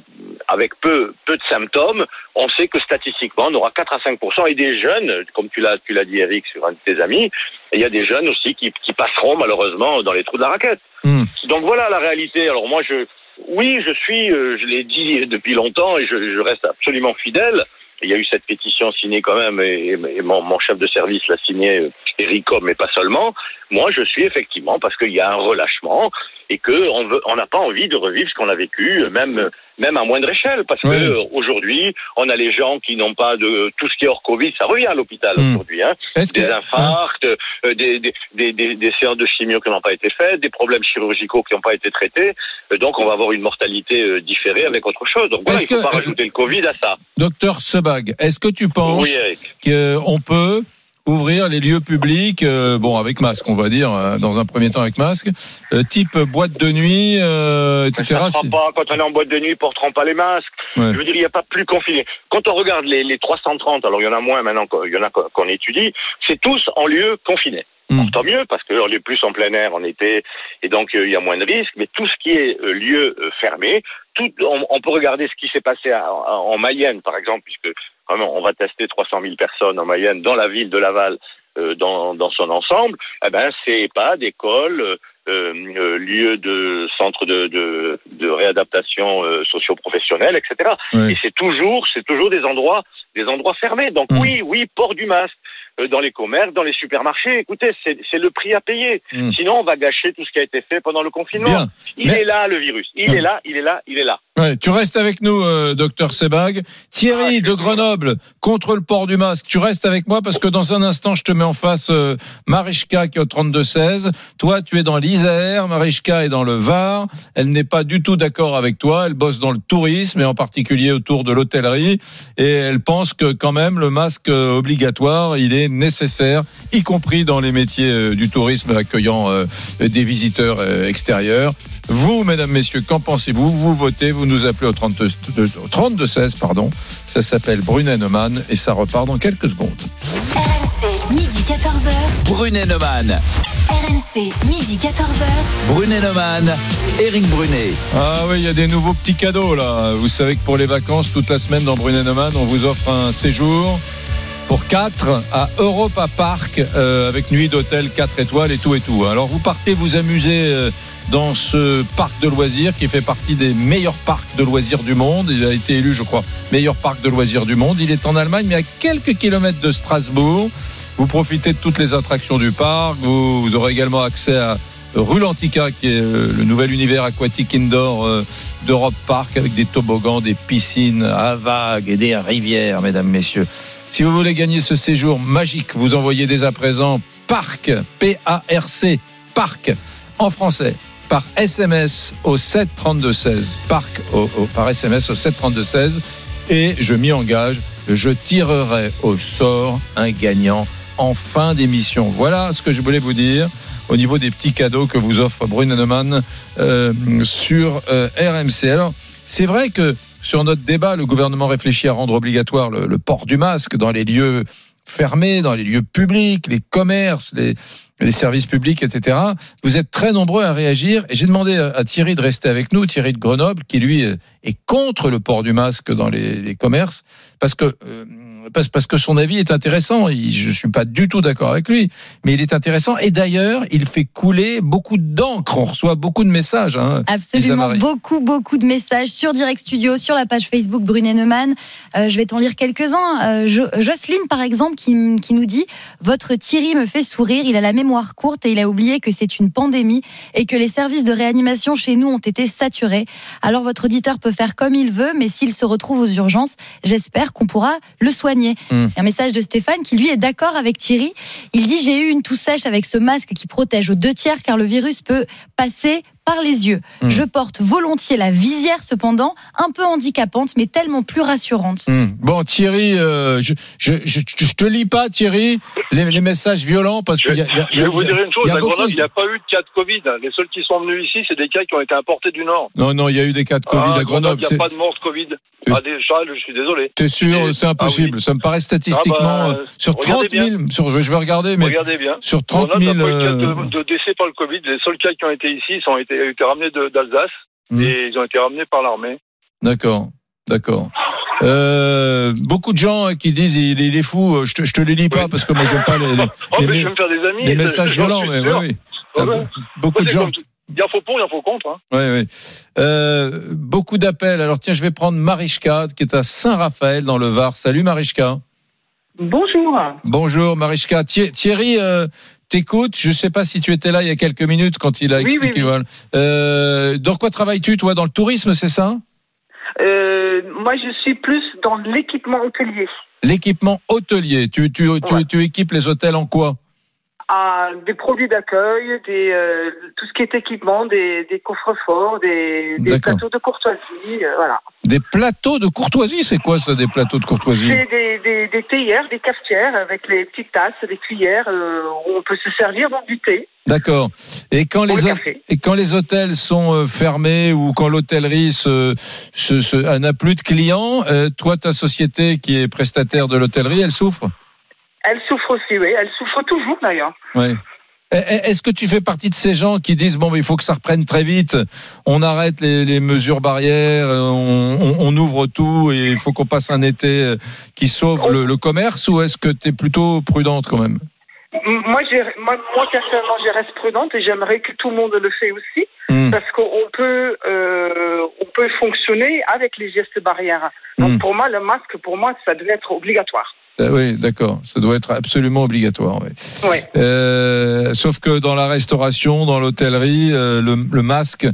[SPEAKER 7] avec peu peu de symptômes, on sait que statistiquement on aura 4 à 5 et des jeunes, comme tu l'as tu l'as dit Eric sur un de tes amis, il y a des jeunes aussi qui, qui passeront malheureusement dans les trous de la raquette.
[SPEAKER 3] Hmm.
[SPEAKER 7] Donc voilà la réalité. Alors moi, je, oui, je suis, euh, je l'ai dit depuis longtemps et je, je reste absolument fidèle il y a eu cette pétition signée quand même, et, mon, chef de service l'a signée, Eric mais pas seulement. Moi, je suis effectivement parce qu'il y a un relâchement et que on veut, on n'a pas envie de revivre ce qu'on a vécu, même même à moindre échelle, parce
[SPEAKER 3] Oui.
[SPEAKER 7] que aujourd'hui, on a les gens qui n'ont pas de tout ce qui est hors Covid, ça revient à l'hôpital
[SPEAKER 3] Hmm.
[SPEAKER 7] aujourd'hui, hein.
[SPEAKER 3] Est-ce que
[SPEAKER 7] Des infarcts, euh, des, des, des, des, des séances de chimio qui n'ont pas été faites, des problèmes chirurgicaux qui n'ont pas été traités. Euh, donc, on va avoir une mortalité euh, différée avec autre chose. Donc, voilà, il ne faut
[SPEAKER 3] que-
[SPEAKER 7] pas rajouter le Covid à ça.
[SPEAKER 3] Docteur Sebag, est-ce que tu penses
[SPEAKER 7] Oui,
[SPEAKER 3] qu'on peut ouvrir les lieux publics, euh, bon avec masque, on va dire, euh, dans un premier temps avec masque, euh, type boîte de nuit, euh, etc.
[SPEAKER 7] Ça pas, quand on est en boîte de nuit, ne porteront pas les masques.
[SPEAKER 3] Ouais.
[SPEAKER 7] Je veux dire, il n'y a pas plus confiné. Quand on regarde les, les 330, alors il y en a moins maintenant, qu'il y en a qu'on étudie, c'est tous en lieu confiné. Alors, tant mieux, parce qu'on est plus en plein air en été, et donc euh, il y a moins de risques. Mais tout ce qui est euh, lieu euh, fermé, tout, on, on peut regarder ce qui s'est passé à- à- en Mayenne, par exemple, puisque quand même, on va tester 300 000 personnes en Mayenne, dans la ville de Laval, dans, dans son ensemble. Eh ben, c'est EHPAD, école, lieu de centre de, de, de réadaptation socio-professionnelle, etc. Et c'est toujours, c'est toujours des endroits, des endroits fermés. Donc
[SPEAKER 3] Mm.
[SPEAKER 7] oui, oui, port du masque dans les commerces, dans les supermarchés. Écoutez, c'est le prix à payer.
[SPEAKER 3] Mm.
[SPEAKER 7] Sinon, on va gâcher tout ce qui a été fait pendant le confinement.
[SPEAKER 3] Bien.
[SPEAKER 7] Il
[SPEAKER 3] Mais-
[SPEAKER 7] est là, le virus. Il
[SPEAKER 3] Mm.
[SPEAKER 7] est là, il est là, il est là.
[SPEAKER 3] Ouais, tu restes avec nous, euh, docteur Sebag. Thierry
[SPEAKER 7] Ah,
[SPEAKER 3] de Grenoble contre le port du masque. Tu restes avec moi parce que dans un instant, je te mets en face euh, Marichka qui est au 32-16. Toi, tu es dans l'Isère. Marichka est dans le Var. Elle n'est pas du tout d'accord avec toi. Elle bosse dans le tourisme et en particulier autour de l'hôtellerie. Et elle pense que quand même le masque euh, obligatoire, il est nécessaire, y compris dans les métiers euh, du tourisme accueillant euh, des visiteurs extérieurs. Vous, mesdames, messieurs, qu'en pensez-vous? Vous votez, vous nous appelez au 32 au 32 16, pardon. Ça s'appelle Brunet Neumann et ça repart dans quelques secondes.
[SPEAKER 1] RMC, midi 14h.
[SPEAKER 2] Brunet Neumann.
[SPEAKER 1] RMC, midi 14h.
[SPEAKER 2] Brunet Neumann. Eric Brunet.
[SPEAKER 3] Ah oui, il y a des nouveaux petits cadeaux là. Vous savez que pour les vacances, toute la semaine dans Brunet Neumann, on vous offre un séjour pour 4 à Europa Park euh, avec nuit d'hôtel 4 étoiles et tout et tout. Alors vous partez vous amuser euh, dans ce parc de loisirs qui fait partie des meilleurs parcs de loisirs du monde. Il a été élu, je crois, meilleur parc de loisirs du monde. Il est en Allemagne, mais à quelques kilomètres de Strasbourg. Vous profitez de toutes les attractions du parc. Vous, aurez également accès à Rulantica, qui est euh, le nouvel univers aquatique indoor euh, d'Europe Park, avec des toboggans, des piscines à vagues et des rivières, mesdames, messieurs. Si vous voulez gagner ce séjour magique, vous envoyez dès à présent Parc, P-A-R-C, Parc, en français, par SMS au 732-16. Parc au- au- par SMS au 732-16. Et je m'y engage, je tirerai au sort un gagnant en fin d'émission. Voilà ce que je voulais vous dire au niveau des petits cadeaux que vous offre Bruno Neumann euh, sur euh, RMC. Alors, c'est vrai que sur notre débat, le gouvernement réfléchit à rendre obligatoire le, le port du masque dans les lieux fermés, dans les lieux publics, les commerces, les, services publics, etc. Vous êtes très nombreux à réagir et j'ai demandé à Thierry de rester avec nous, Thierry de Grenoble, qui lui est contre le port du masque dans les, les commerces, parce que euh, parce, parce que son avis est intéressant. Il- je suis pas du tout d'accord avec lui, mais il est intéressant. Et d'ailleurs, il fait couler beaucoup d'encre. On reçoit beaucoup de messages. Hein.
[SPEAKER 4] Absolument, beaucoup, beaucoup de messages sur Direct Studio, sur la page Facebook Brunet Neumann. Euh, je vais t'en lire quelques-uns. Euh, Jo- Jocelyne, par exemple, qui nous dit Votre Thierry me fait sourire, il a la mémoire courte et il a oublié que c'est une pandémie et que les services de réanimation chez nous ont été saturés. Alors votre auditeur peut faire comme il veut, mais s'il se retrouve aux urgences, j'espère qu'on pourra le soigner.
[SPEAKER 3] Mm.
[SPEAKER 4] Un message de Stéphane qui lui est d'accord avec Thierry. Il dit J'ai eu une toux sèche avec ce masque qui protège aux deux tiers car le virus peut passer par les yeux.
[SPEAKER 3] Mm.
[SPEAKER 4] Je porte volontiers la visière cependant, un peu handicapante mais tellement plus rassurante.
[SPEAKER 3] Hmm. Bon, Thierry, euh, je, je, je, je te lis pas, Thierry, les, les messages violents parce
[SPEAKER 5] Je,
[SPEAKER 3] qu'il y a, y a-
[SPEAKER 5] je vais vous dire une chose, à Grenoble, il n'y a pas eu de cas de Covid. Les seuls qui sont venus ici, c'est des cas qui ont été importés du Nord.
[SPEAKER 3] Non, non, il y a eu des cas de Covid
[SPEAKER 5] Ah,
[SPEAKER 3] à Grenoble.
[SPEAKER 5] Il n'y a pas de mort de Covid. Ah, des, Charles, je suis désolé.
[SPEAKER 3] T'es sûr, c'est impossible.
[SPEAKER 5] ah oui.
[SPEAKER 3] Ça me paraît statistiquement
[SPEAKER 5] Ah bah,
[SPEAKER 3] euh, sur
[SPEAKER 5] regardez
[SPEAKER 3] 30 000. Sur, je vais regarder, mais
[SPEAKER 5] Regardez bien.
[SPEAKER 3] sur 30
[SPEAKER 5] Grenoble
[SPEAKER 3] 000.
[SPEAKER 5] n'a pas eu de cas
[SPEAKER 3] euh,
[SPEAKER 5] de, de décès par le Covid. Les seuls cas qui ont été ici ils ont été, été ramenés d'Alsace
[SPEAKER 3] Hmm.
[SPEAKER 5] et ils ont été ramenés par l'armée.
[SPEAKER 3] D'accord, d'accord. Euh, beaucoup de gens qui disent il, il est fou. Je te, je te les lis pas
[SPEAKER 5] Oui.
[SPEAKER 3] parce que moi j'aime pas les, les,
[SPEAKER 5] Oh,
[SPEAKER 3] les
[SPEAKER 5] mais
[SPEAKER 3] mé-
[SPEAKER 5] je me faire des amis.
[SPEAKER 3] les messages violents, mais oui.
[SPEAKER 5] Ouais, ouais.
[SPEAKER 3] Beaucoup de gens.
[SPEAKER 5] Il y en faut pour, il y en faut contre. Hein.
[SPEAKER 3] Oui, oui. Euh, beaucoup d'appels. Alors tiens, je vais prendre Marichka, qui est à Saint-Raphaël dans le Var. Salut Marichka.
[SPEAKER 6] Bonjour.
[SPEAKER 3] Bonjour Marichka. Thi- Thierry, euh, t'écoutes. Je sais pas si tu étais là il y a quelques minutes quand il a
[SPEAKER 6] Oui,
[SPEAKER 3] expliqué.
[SPEAKER 6] oui, oui.
[SPEAKER 3] voilà. Euh, dans quoi travailles-tu, toi? Dans le tourisme, c'est ça?
[SPEAKER 6] Euh, moi, je suis plus dans l'équipement hôtelier.
[SPEAKER 3] L'équipement hôtelier. Tu, tu, tu équipes les hôtels en quoi?
[SPEAKER 6] À des produits d'accueil, des, euh, tout ce qui est équipement, des, des coffres-forts, des, plateaux de courtoisie, euh, voilà.
[SPEAKER 3] Des plateaux de courtoisie, c'est quoi ça, des plateaux de courtoisie
[SPEAKER 6] C'est des, des, des théières, des cafetières avec les petites tasses, des cuillères euh, où on peut se servir du thé
[SPEAKER 3] D'accord. Et quand les
[SPEAKER 6] le
[SPEAKER 3] et quand les hôtels sont fermés ou quand l'hôtellerie se, se, se- n'a plus de clients, toi ta société qui est prestataire de l'hôtellerie, elle souffre?
[SPEAKER 6] Elle souffre aussi, oui. Elle souffre toujours d'ailleurs.
[SPEAKER 3] Ouais. Eh, eh, Est-ce que tu fais partie de ces gens qui disent bon mais il faut que ça reprenne très vite, on arrête les, les mesures barrières, euh, on, on- on ouvre tout et il faut qu'on passe un été euh, qui sauve le, le commerce ou est-ce que tu es plutôt prudente quand même?
[SPEAKER 6] Moi, moi, moi, personnellement, je reste prudente et j'aimerais que tout le monde le fait aussi.
[SPEAKER 3] Hmm.
[SPEAKER 6] parce qu'on peut euh, on peut fonctionner avec les gestes barrières. Donc
[SPEAKER 3] Mm.
[SPEAKER 6] pour moi le masque pour moi ça devait être obligatoire.
[SPEAKER 3] Euh, Oui, d'accord, ça doit être absolument obligatoire. oui.
[SPEAKER 6] Ouais.
[SPEAKER 3] Euh, sauf que dans la restauration, dans l'hôtellerie, euh, le, le masque,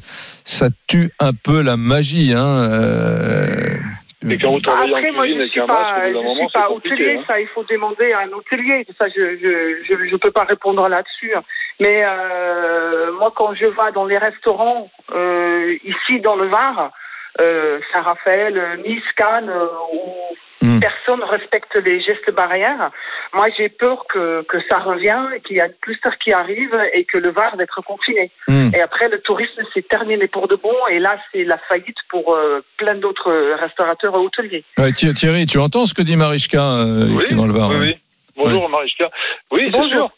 [SPEAKER 3] ça tue un peu la magie. Hein, euh,
[SPEAKER 5] Et quand vous travaillez
[SPEAKER 6] Après
[SPEAKER 5] en
[SPEAKER 6] moi je
[SPEAKER 5] avec
[SPEAKER 6] suis
[SPEAKER 5] un
[SPEAKER 6] pas
[SPEAKER 5] moment,
[SPEAKER 6] suis hôtelier
[SPEAKER 5] hein.
[SPEAKER 6] ça il faut demander à un hôtelier ça je je je, je peux pas répondre là-dessus. Mais euh, moi quand je vais dans les restaurants euh, ici dans le Var euh, Saint-Raphaël, Nice, Cannes, euh,
[SPEAKER 3] Mm.
[SPEAKER 6] personne respecte les gestes barrières. Moi, j'ai peur que, que ça revienne, qu'il y a une cluster qui arrive et que le Var va être confiné.
[SPEAKER 3] Hmm.
[SPEAKER 6] Et après, le tourisme s'est terminé pour de bon. Et là, c'est la faillite pour euh, plein d'autres euh, restaurateurs et hôteliers.
[SPEAKER 3] Ouais, Thi- Thierry, tu entends ce que dit Marichka euh,
[SPEAKER 5] Oui,
[SPEAKER 3] qui est dans le Var
[SPEAKER 5] oui,
[SPEAKER 3] hein
[SPEAKER 5] oui. Bonjour Marichka. Oui, c'est
[SPEAKER 6] Bonjour.
[SPEAKER 5] sûr.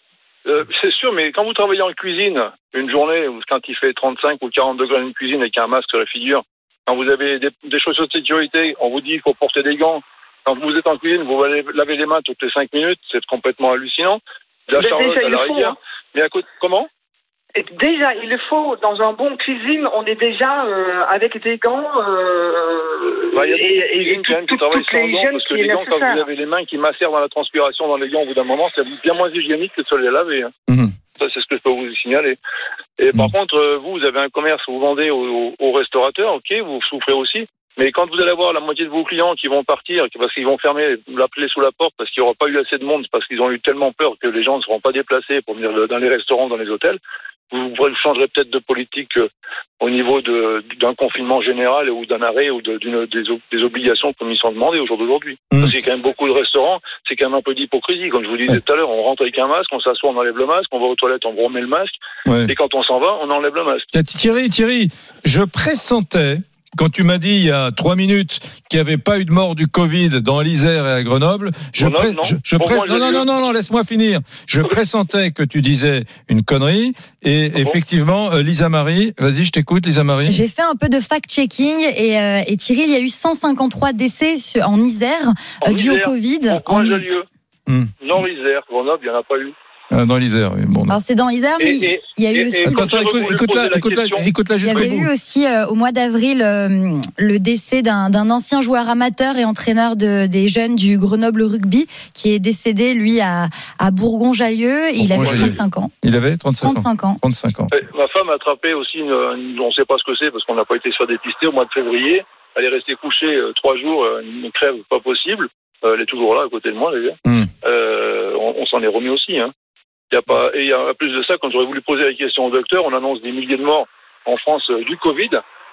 [SPEAKER 5] Euh, c'est sûr, mais quand vous travaillez en cuisine, une journée, ou quand il fait 35 ou 40 degrés dans une cuisine avec un masque sur la figure, quand vous avez des, des chaussures de sécurité, on vous dit qu'il faut porter des gants. Quand vous êtes en cuisine, vous allez laver les mains toutes les 5 minutes, c'est complètement hallucinant. De la
[SPEAKER 6] Mais
[SPEAKER 5] Charlotte
[SPEAKER 6] déjà,
[SPEAKER 5] à
[SPEAKER 6] il
[SPEAKER 5] la
[SPEAKER 6] le faut,
[SPEAKER 5] rivière.
[SPEAKER 6] hein.
[SPEAKER 5] Mais à côté, comment?
[SPEAKER 6] Et déjà, il le faut, dans un bon cuisine, on est déjà euh, avec des gants euh,
[SPEAKER 5] Bah, Il y a des
[SPEAKER 6] et, et, et tout-
[SPEAKER 5] travaillent
[SPEAKER 6] toutes
[SPEAKER 5] sans
[SPEAKER 6] les
[SPEAKER 5] gants, parce que les gants, quand vous avez les mains qui macèrent dans la transpiration dans les gants, au bout d'un moment, c'est bien moins hygiénique que de se les laver. hein.
[SPEAKER 3] Mhm.
[SPEAKER 5] Ça, c'est ce que je peux vous signaler. Et par
[SPEAKER 3] Mhm.
[SPEAKER 5] contre, euh, vous, vous avez un commerce, vous vendez aux, aux- aux restaurateurs, ok, vous souffrez aussi. Mais quand vous allez avoir la moitié de vos clients qui vont partir, parce qu'ils vont fermer la clé sous la porte, parce qu'il n'y aura pas eu assez de monde, parce qu'ils ont eu tellement peur que les gens ne seront pas déplacés pour venir dans les restaurants, dans les hôtels, vous, changerez peut-être de politique euh, au niveau d'un confinement général ou d'un arrêt ou de- des, ob- des obligations comme ils sont demandées au jour d'aujourd'hui. Parce qu'il y a quand même beaucoup de restaurants, c'est quand même un peu d'hypocrisie. Comme je vous disais tout à l'heure, on rentre avec un masque, on s'assoit, on enlève le masque, on va aux toilettes, on remet le masque,
[SPEAKER 3] Ouais.
[SPEAKER 5] et quand on s'en va, on enlève le masque.
[SPEAKER 3] Thierry, Thierry, je pressentais, quand tu m'as dit il y a trois minutes qu'il n'y avait pas eu de mort du Covid dans l'Isère et à Grenoble, je,
[SPEAKER 5] Grenoble,
[SPEAKER 3] pré-
[SPEAKER 5] non.
[SPEAKER 3] je, je
[SPEAKER 5] Pour
[SPEAKER 3] pré-
[SPEAKER 5] moi,
[SPEAKER 3] non,
[SPEAKER 5] j'ai
[SPEAKER 3] non,
[SPEAKER 5] lu.
[SPEAKER 3] non, non, non, laisse-moi finir. Je pressentais que tu disais une connerie et
[SPEAKER 5] Ah bon
[SPEAKER 3] effectivement, euh, Lisa Marie, vas-y, je t'écoute, Lisa Marie.
[SPEAKER 4] J'ai fait un peu de fact-checking et, euh, et Thierry, il y a eu 153 décès sur- en Isère
[SPEAKER 5] En
[SPEAKER 4] euh, dus au
[SPEAKER 5] Isère,
[SPEAKER 4] Covid. En
[SPEAKER 5] coin
[SPEAKER 4] Isère.
[SPEAKER 5] Jolieu,
[SPEAKER 3] Hmm.
[SPEAKER 5] Nord-Isère, Grenoble, il n'y en a pas eu.
[SPEAKER 3] Ah, dans l'Isère, oui. Bon,
[SPEAKER 4] Alors c'est dans l'Isère, mais
[SPEAKER 5] Et- et-
[SPEAKER 4] il y a eu
[SPEAKER 5] et-
[SPEAKER 4] aussi.
[SPEAKER 3] Attends, attends, écoute, écoute-la,
[SPEAKER 5] question.
[SPEAKER 3] écoute-la
[SPEAKER 4] Il y avait eu aussi euh, au mois d'avril euh, le décès d'un d'un ancien joueur amateur et entraîneur de, des jeunes du Grenoble Rugby qui est décédé lui à, à Bourgon-Jallieu. Il avait
[SPEAKER 3] Bourgon-Jallieu.
[SPEAKER 4] 35 ans.
[SPEAKER 3] Il avait 35 ans.
[SPEAKER 4] 35 ans.
[SPEAKER 3] 35 ans.
[SPEAKER 5] Ma femme a attrapé aussi, une, une- on ne sait pas ce que c'est parce qu'on n'a pas été sur dépister au mois de février. Elle est restée couchée euh, trois jours, euh, une crève pas possible. Euh, elle est toujours là à côté de moi d'ailleurs. Euh, on on s'en est remis aussi. Hein. Il y a pas, et il y a en plus de ça, quand j'aurais voulu poser la question au docteur, on annonce des milliers de morts en France euh, du Covid.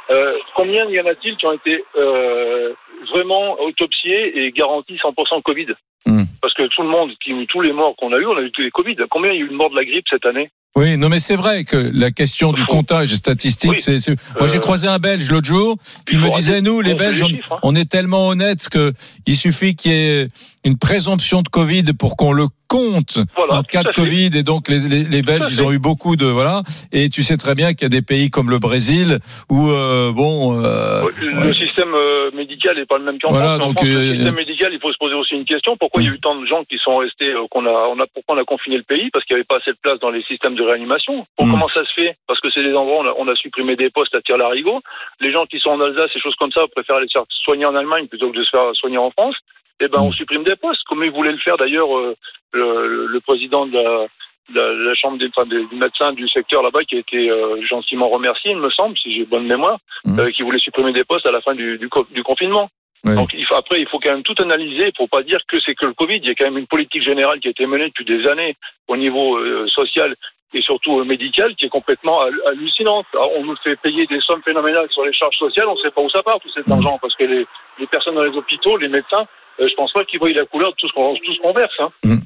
[SPEAKER 5] Euh, combien y en a-t-il qui ont été euh, vraiment autopsiés et garantis 100% Covid
[SPEAKER 3] Hmm.
[SPEAKER 5] Parce que tout le monde, tous les morts qu'on a eu, on a eu tous les Covid. Combien il y a eu de morts de la grippe cette année
[SPEAKER 3] Oui, non, mais c'est vrai que la question du comptage statistique,
[SPEAKER 5] Oui.
[SPEAKER 3] c'est. Moi, j'ai
[SPEAKER 5] Euh,
[SPEAKER 3] croisé un Belge l'autre jour qui me disait nous, les Belges, on,
[SPEAKER 5] hein.
[SPEAKER 3] on est tellement honnêtes que il suffit qu'il y ait une présomption de Covid pour qu'on le compte
[SPEAKER 5] Voilà,
[SPEAKER 3] en cas de. Covid et donc les, les, les Belges, ils ont eu beaucoup de voilà. Et tu sais très bien qu'il y a des pays comme le Brésil où euh, bon. euh,
[SPEAKER 5] Le
[SPEAKER 3] ouais.
[SPEAKER 5] système euh, médical n'est pas le même qu'en
[SPEAKER 3] Voilà,
[SPEAKER 5] France. mais en
[SPEAKER 3] donc,
[SPEAKER 5] France,
[SPEAKER 3] euh,
[SPEAKER 5] le système médical, il faut se poser aussi une question. Pourquoi il y a eu tant de gens qui sont restés, euh, qu'on a, on a, pourquoi on a confiné le pays? Parce qu'il n'y avait pas assez de place dans les systèmes de réanimation. Bon,
[SPEAKER 3] Mm.
[SPEAKER 5] Comment ça se fait? Parce que c'est des endroits où on a, on a supprimé des postes à tire-larigot. Les gens qui sont en Alsace et choses comme ça préfèrent aller se faire soigner en Allemagne plutôt que de se faire soigner en France. Eh ben, on supprime des postes, comme il voulait le faire d'ailleurs euh, le, le président de la, de chambre des, enfin, des médecins du secteur là-bas, qui a été euh, gentiment remercié, il me semble, si j'ai bonne mémoire,
[SPEAKER 3] Mhm.
[SPEAKER 5] euh, qui voulait supprimer des postes à la fin du, du, co- du confinement. Donc il faut, après, il faut quand même tout analyser. Il faut pas dire que c'est que le Covid. Il y a quand même une politique générale qui a été menée depuis des années au niveau social et surtout médical qui est complètement hal- hallucinante. Alors, on nous fait payer des sommes phénoménales sur les charges sociales. On ne sait pas où ça part tout cet
[SPEAKER 3] Mhm.
[SPEAKER 5] argent parce que les, les personnes dans les hôpitaux, les médecins, je pense pas qu'ils voient la couleur de tout ce qu'on tout ce qu'on verse. Hein.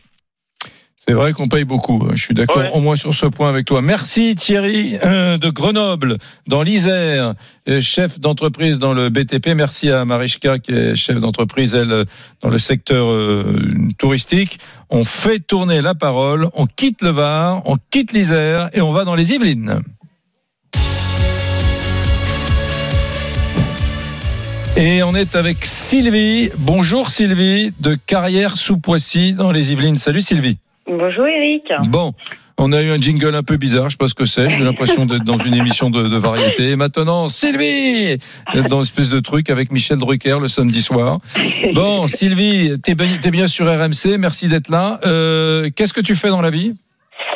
[SPEAKER 3] C'est vrai qu'on paye beaucoup. hein. Je suis d'accord
[SPEAKER 5] Ouais.
[SPEAKER 3] au moins sur ce point avec toi. Merci Thierry euh, de Grenoble, dans l'Isère, euh, chef d'entreprise dans le BTP. Merci à Marichka qui est chef d'entreprise, elle, euh, dans le secteur euh, touristique. On fait tourner la parole, on quitte le Var, on quitte l'Isère et on va dans les Yvelines. Et on est avec Sylvie. Bonjour Sylvie de Carrière sous Poissy dans les Yvelines. Salut Sylvie.
[SPEAKER 8] Bonjour Eric.
[SPEAKER 3] Bon, on a eu un jingle un peu bizarre, je sais pas ce que c'est, j'ai l'impression d'être dans une émission de, de variété. Et maintenant, Sylvie Dans une espèce de truc avec Michel Drucker le samedi soir. Bon, Sylvie, t'es bien, t'es bien sur RMC, merci d'être là. Euh, Qu'est-ce que tu fais dans la vie?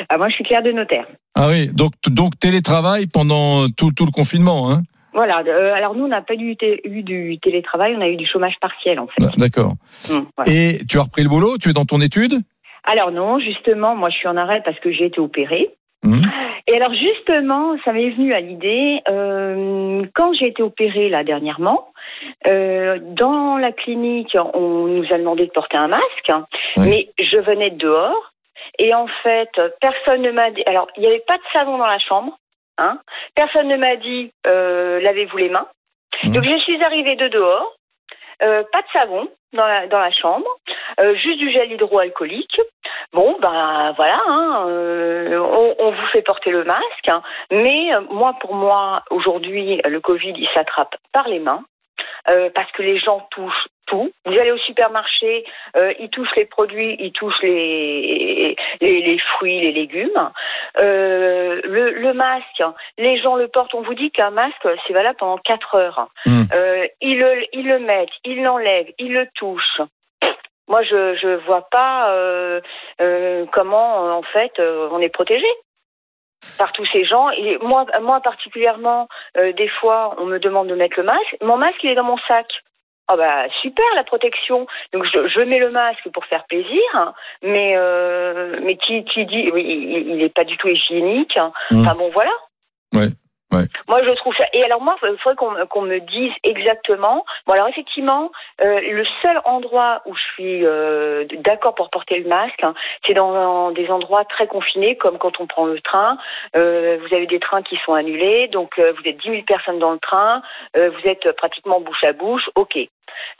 [SPEAKER 8] Ah, moi, je suis Claire de notaire.
[SPEAKER 3] Ah oui, donc, donc télétravail pendant tout, tout le confinement, hein?
[SPEAKER 8] Voilà. euh, alors nous, on n'a pas eu, du télétravail, on a eu du chômage partiel en fait.
[SPEAKER 3] Ah, D'accord.
[SPEAKER 8] Voilà.
[SPEAKER 3] Et tu as repris le boulot Tu es dans ton étude?
[SPEAKER 8] Alors non, justement, moi, je suis en arrêt parce que j'ai été opérée.
[SPEAKER 3] Mhm.
[SPEAKER 8] Et alors justement, ça m'est venu à l'idée euh, quand j'ai été opérée là dernièrement. euh, dans la clinique, on nous a demandé de porter un masque,
[SPEAKER 3] Ouais.
[SPEAKER 8] mais je venais de dehors et en fait, personne ne m'a dit. Alors, il n'y avait pas de savon dans la chambre. Hein personne ne m'a dit euh, lavez-vous les mains.
[SPEAKER 3] Mhm.
[SPEAKER 8] Donc je suis arrivée de dehors, euh, pas de savon dans la, dans la chambre, euh, juste du gel hydroalcoolique. Bon, ben voilà, hein, on, on vous fait porter le masque, hein. mais moi, pour moi, aujourd'hui, le Covid, il s'attrape par les mains, euh, parce que les gens touchent tout. Vous allez au supermarché, euh, ils touchent les produits, ils touchent les, les, les fruits, les légumes. Euh, le, le masque, les gens le portent. On vous dit qu'un masque, c'est valable pendant 4 heures. Euh, ils, le, ils le mettent, ils l'enlèvent, ils le touchent. Moi, je je vois pas euh, euh, comment, en fait, on est protégé par tous ces gens. Et moi, moi particulièrement, euh, des fois, on me demande de mettre le masque. Mon masque, il est dans mon sac. Ah bah super la protection. Donc je, je mets le masque pour faire plaisir, hein, mais euh, mais qui qui dit oui, il il est pas du tout hygiénique. hein.
[SPEAKER 3] Mm.
[SPEAKER 8] Enfin bon voilà.
[SPEAKER 3] Ouais, ouais.
[SPEAKER 8] Moi je trouve ça. Et alors moi, il faudrait qu'on me- dise exactement. Bon alors effectivement, euh, le seul endroit où je suis euh, d'accord pour porter le masque, hein, c'est dans des endroits très confinés, comme quand on prend le train. Euh, vous avez des trains qui sont annulés, donc vous êtes 10 000 personnes dans le train, vous êtes pratiquement bouche à bouche, ok.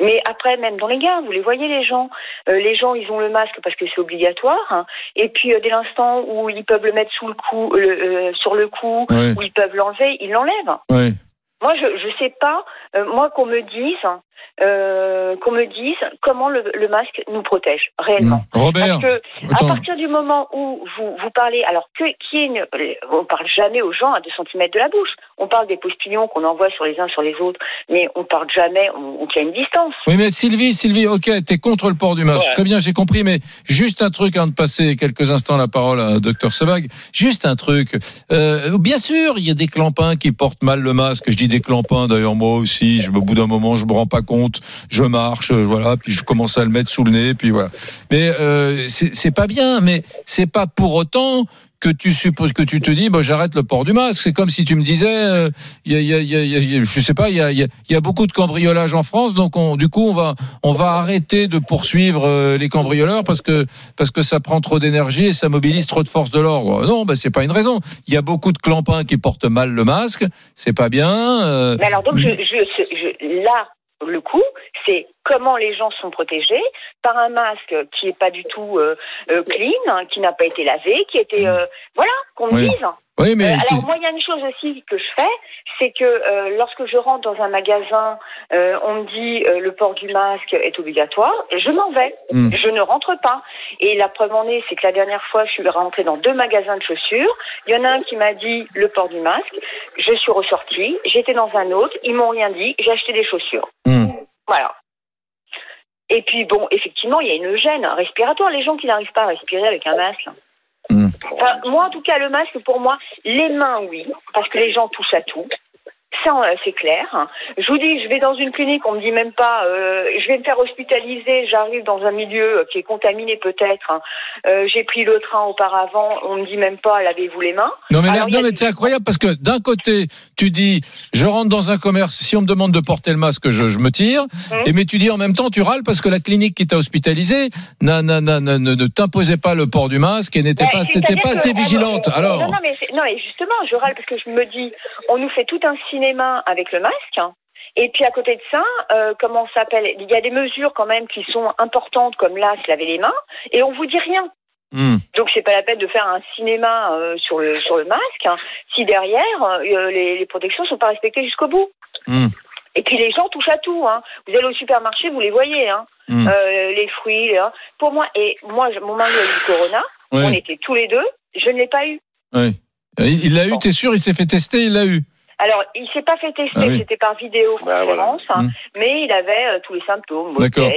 [SPEAKER 8] Mais après, même dans les gares, vous les voyez les gens. Les gens, ils ont le masque parce que c'est obligatoire. hein. Et puis dès l'instant où ils peuvent le mettre sous le cou, le, sur le cou,
[SPEAKER 3] Ouais,
[SPEAKER 8] où ils peuvent l'enlever, ils l'enlèvent.
[SPEAKER 3] ouais.
[SPEAKER 8] Moi, je je sais pas. euh, moi, qu'on me dise, euh, qu'on me dise comment le, le masque nous protège réellement.
[SPEAKER 3] Hmm. Robert,
[SPEAKER 8] Parce que à partir du moment où vous vous parlez, alors que qui est une, on parle jamais aux gens à 2 cm de la bouche. On parle des postillons qu'on envoie sur les uns sur les autres, mais on parle jamais. On, on tient une distance.
[SPEAKER 3] Oui, mais Sylvie, Sylvie, ok, t'es contre le port du masque.
[SPEAKER 5] Ouais.
[SPEAKER 3] Très bien, j'ai compris, mais juste un truc avant de passer quelques instants la parole à Dr Sebag. Juste un truc. Euh, bien sûr, il y a des clampins qui portent mal le masque. Je dis des clampins, d'ailleurs, moi aussi. Je, au bout d'un moment, je me rends pas compte. Je marche, euh, voilà, puis je commence à le mettre sous le nez, puis voilà. Mais euh, c'est c'est pas bien, mais c'est pas pour autant que tu supposes que tu te dis bah j'arrête le port du masque. C'est comme si tu me disais euh, il y, a, y, a, y, a, y a- je sais pas il y a, il y a- il y a beaucoup de cambriolage en France donc on, du coup on va on va arrêter de poursuivre euh, les cambrioleurs parce que parce que ça prend trop d'énergie et ça mobilise trop de forces de l'ordre. Non bah c'est pas une raison. Il y a beaucoup de clampins qui portent mal le masque. C'est pas bien euh,
[SPEAKER 8] Mais alors donc je, je, je- là, le coup, c'est comment les gens sont protégés par un masque qui n'est pas du tout euh, euh, clean, hein, qui n'a pas été lavé, qui était euh, voilà qu'on me
[SPEAKER 3] Oui.
[SPEAKER 8] dise.
[SPEAKER 3] Oui, mais
[SPEAKER 8] Euh, alors moi, il y a une chose aussi que je fais, c'est que euh, lorsque je rentre dans un magasin, euh, on me dit euh, le port du masque est obligatoire, je m'en vais.
[SPEAKER 3] Hmm.
[SPEAKER 8] Je ne rentre pas. Et la preuve en est, c'est que la dernière fois, je suis rentrée dans deux magasins de chaussures. Il y en a un qui m'a dit le port du masque. Je suis ressortie. J'étais dans un autre. Ils m'ont rien dit. J'ai acheté des chaussures.
[SPEAKER 3] Hmm.
[SPEAKER 8] Voilà. Et puis bon, effectivement, il y a une gêne respiratoire. Les gens qui n'arrivent pas à respirer avec un masque. Enfin, moi, en tout cas, le masque, pour moi, les mains, oui, parce que les gens touchent à tout. Ça, euh, c'est clair. Je vous dis, je vais dans une clinique, on me dit même pas, euh, je vais me faire hospitaliser, j'arrive dans un milieu euh, qui est contaminé peut-être. hein. Euh, J'ai pris le train auparavant, on me dit même pas, lavez-vous les mains.
[SPEAKER 3] Non mais,
[SPEAKER 8] Alors,
[SPEAKER 3] non, c'est incroyable parce que d'un côté tu dis je rentre dans un commerce si on me demande de porter le masque je, je me tire
[SPEAKER 8] Mhm.
[SPEAKER 3] et mais tu dis en même temps tu râles parce que la clinique qui t'a hospitalisé n'a- n'a- n'a- ne, t'imposait pas le port du masque et n'était
[SPEAKER 8] Ouais,
[SPEAKER 3] pas c'était assez vigilante
[SPEAKER 8] non,
[SPEAKER 3] alors
[SPEAKER 8] Non, non, mais, c'est- non, mais justement, je râle parce que je me dis, on nous fait tout un cinéma avec le masque. Et puis à côté de ça, euh, comment s'appelle? Il y a des mesures quand même qui sont importantes, comme là, se laver les mains, et on vous dit rien.
[SPEAKER 3] Hmm.
[SPEAKER 8] Donc c'est pas la peine de faire un cinéma euh, sur le sur le masque hein, si derrière euh, les, les protections sont pas respectées jusqu'au bout.
[SPEAKER 3] Hmm.
[SPEAKER 8] Et puis les gens touchent à tout. Hein. Vous allez au supermarché, vous les voyez. Hein.
[SPEAKER 3] Hmm.
[SPEAKER 8] Euh, les fruits. les- Pour moi, et moi, mon mari a eu le corona. On était tous les deux. Je ne l'ai pas eu.
[SPEAKER 3] Il il l'a eu,
[SPEAKER 8] Bon.
[SPEAKER 3] t'es sûr, il s'est fait tester, il l'a eu.
[SPEAKER 8] Alors, il s'est pas fait tester,
[SPEAKER 3] Ah oui.
[SPEAKER 8] c'était par vidéoconférence,
[SPEAKER 3] voilà.
[SPEAKER 8] hein,
[SPEAKER 3] Hmm.
[SPEAKER 8] mais il avait euh, tous les symptômes,
[SPEAKER 3] D'accord.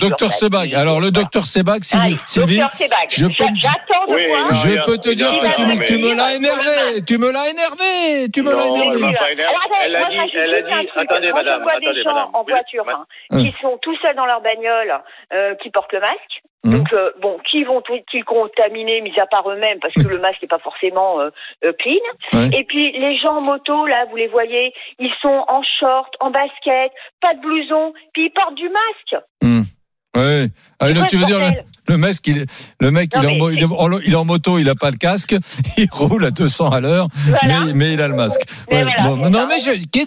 [SPEAKER 3] Docteur Sebag. Alors le docteur Sebag,
[SPEAKER 8] Ah,
[SPEAKER 3] Sylvie, Sylvie,
[SPEAKER 8] Docteur Sebag.
[SPEAKER 3] je peux
[SPEAKER 8] J'a-
[SPEAKER 3] me-
[SPEAKER 8] J'attends de
[SPEAKER 7] Oui,
[SPEAKER 8] voir.
[SPEAKER 7] non,
[SPEAKER 3] je peux te dire que tu, me- tu
[SPEAKER 7] mais-
[SPEAKER 3] me l'as énervé, tu me l'as énervé, tu me l'as énervé.
[SPEAKER 7] m'a pas énervé.
[SPEAKER 8] Alors, attendez,
[SPEAKER 7] Elle a dit, elle a dit, attendez madame, attendez
[SPEAKER 8] des gens
[SPEAKER 7] madame.
[SPEAKER 8] en voiture hein, qui sont tout seuls dans leur bagnole, euh, qui portent le masque.
[SPEAKER 3] Hum.
[SPEAKER 8] Donc, euh, bon, qui vont-ils contaminer, mis à part eux-mêmes, parce que le masque n'est pas forcément euh, euh, clean.
[SPEAKER 3] Ouais.
[SPEAKER 8] Et puis, les gens en moto, là, vous les voyez, ils sont en short, en basket, pas de blouson, puis ils portent du masque.
[SPEAKER 3] Hmm. Ouais. Ah, donc, tu veux dire le, le mec, il, est- le mec,
[SPEAKER 8] Non,
[SPEAKER 3] il, est en,
[SPEAKER 8] mais
[SPEAKER 3] mo- il, est en, il est en moto, il a pas le casque, il roule à 200 à l'heure,
[SPEAKER 8] Voilà.
[SPEAKER 3] mais, mais il a le masque.
[SPEAKER 8] Mais
[SPEAKER 3] Ouais,
[SPEAKER 8] voilà,
[SPEAKER 3] bon,
[SPEAKER 8] c'est
[SPEAKER 3] non,
[SPEAKER 8] ça.
[SPEAKER 3] mais je, des,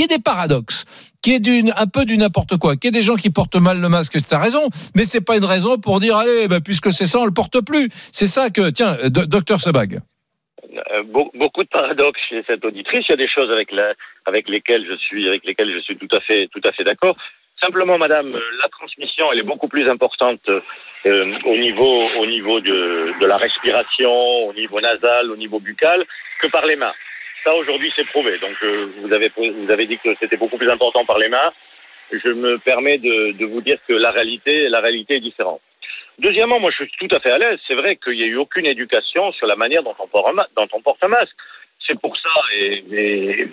[SPEAKER 3] y ait des paradoxes, qu'il y ait d'une, un peu du n'importe quoi, qu'il y ait des gens qui portent mal le masque, tu as raison, mais c'est pas une raison pour dire, allez, bah, puisque c'est ça, on le porte plus. C'est ça que, tiens, do- docteur Sebag.
[SPEAKER 7] Euh, beau- beaucoup de paradoxes chez cette auditrice. Il y a des choses avec, la, avec lesquelles je suis, avec lesquelles je suis tout à fait, tout à fait d'accord. Simplement, Madame, euh, la transmission, elle est beaucoup plus importante euh, au niveau, au niveau de la respiration, au niveau nasal, au niveau buccal, que par les mains. Ça, aujourd'hui, c'est prouvé. Donc, euh, vous avez, vous avez dit que c'était beaucoup plus important par les mains. Je me permets de, vous dire que la réalité, la réalité est différente. Deuxièmement, moi, je suis tout à fait à l'aise. C'est vrai qu'il n'y a eu aucune éducation sur la manière dont on porte un, masque. C'est pour ça, et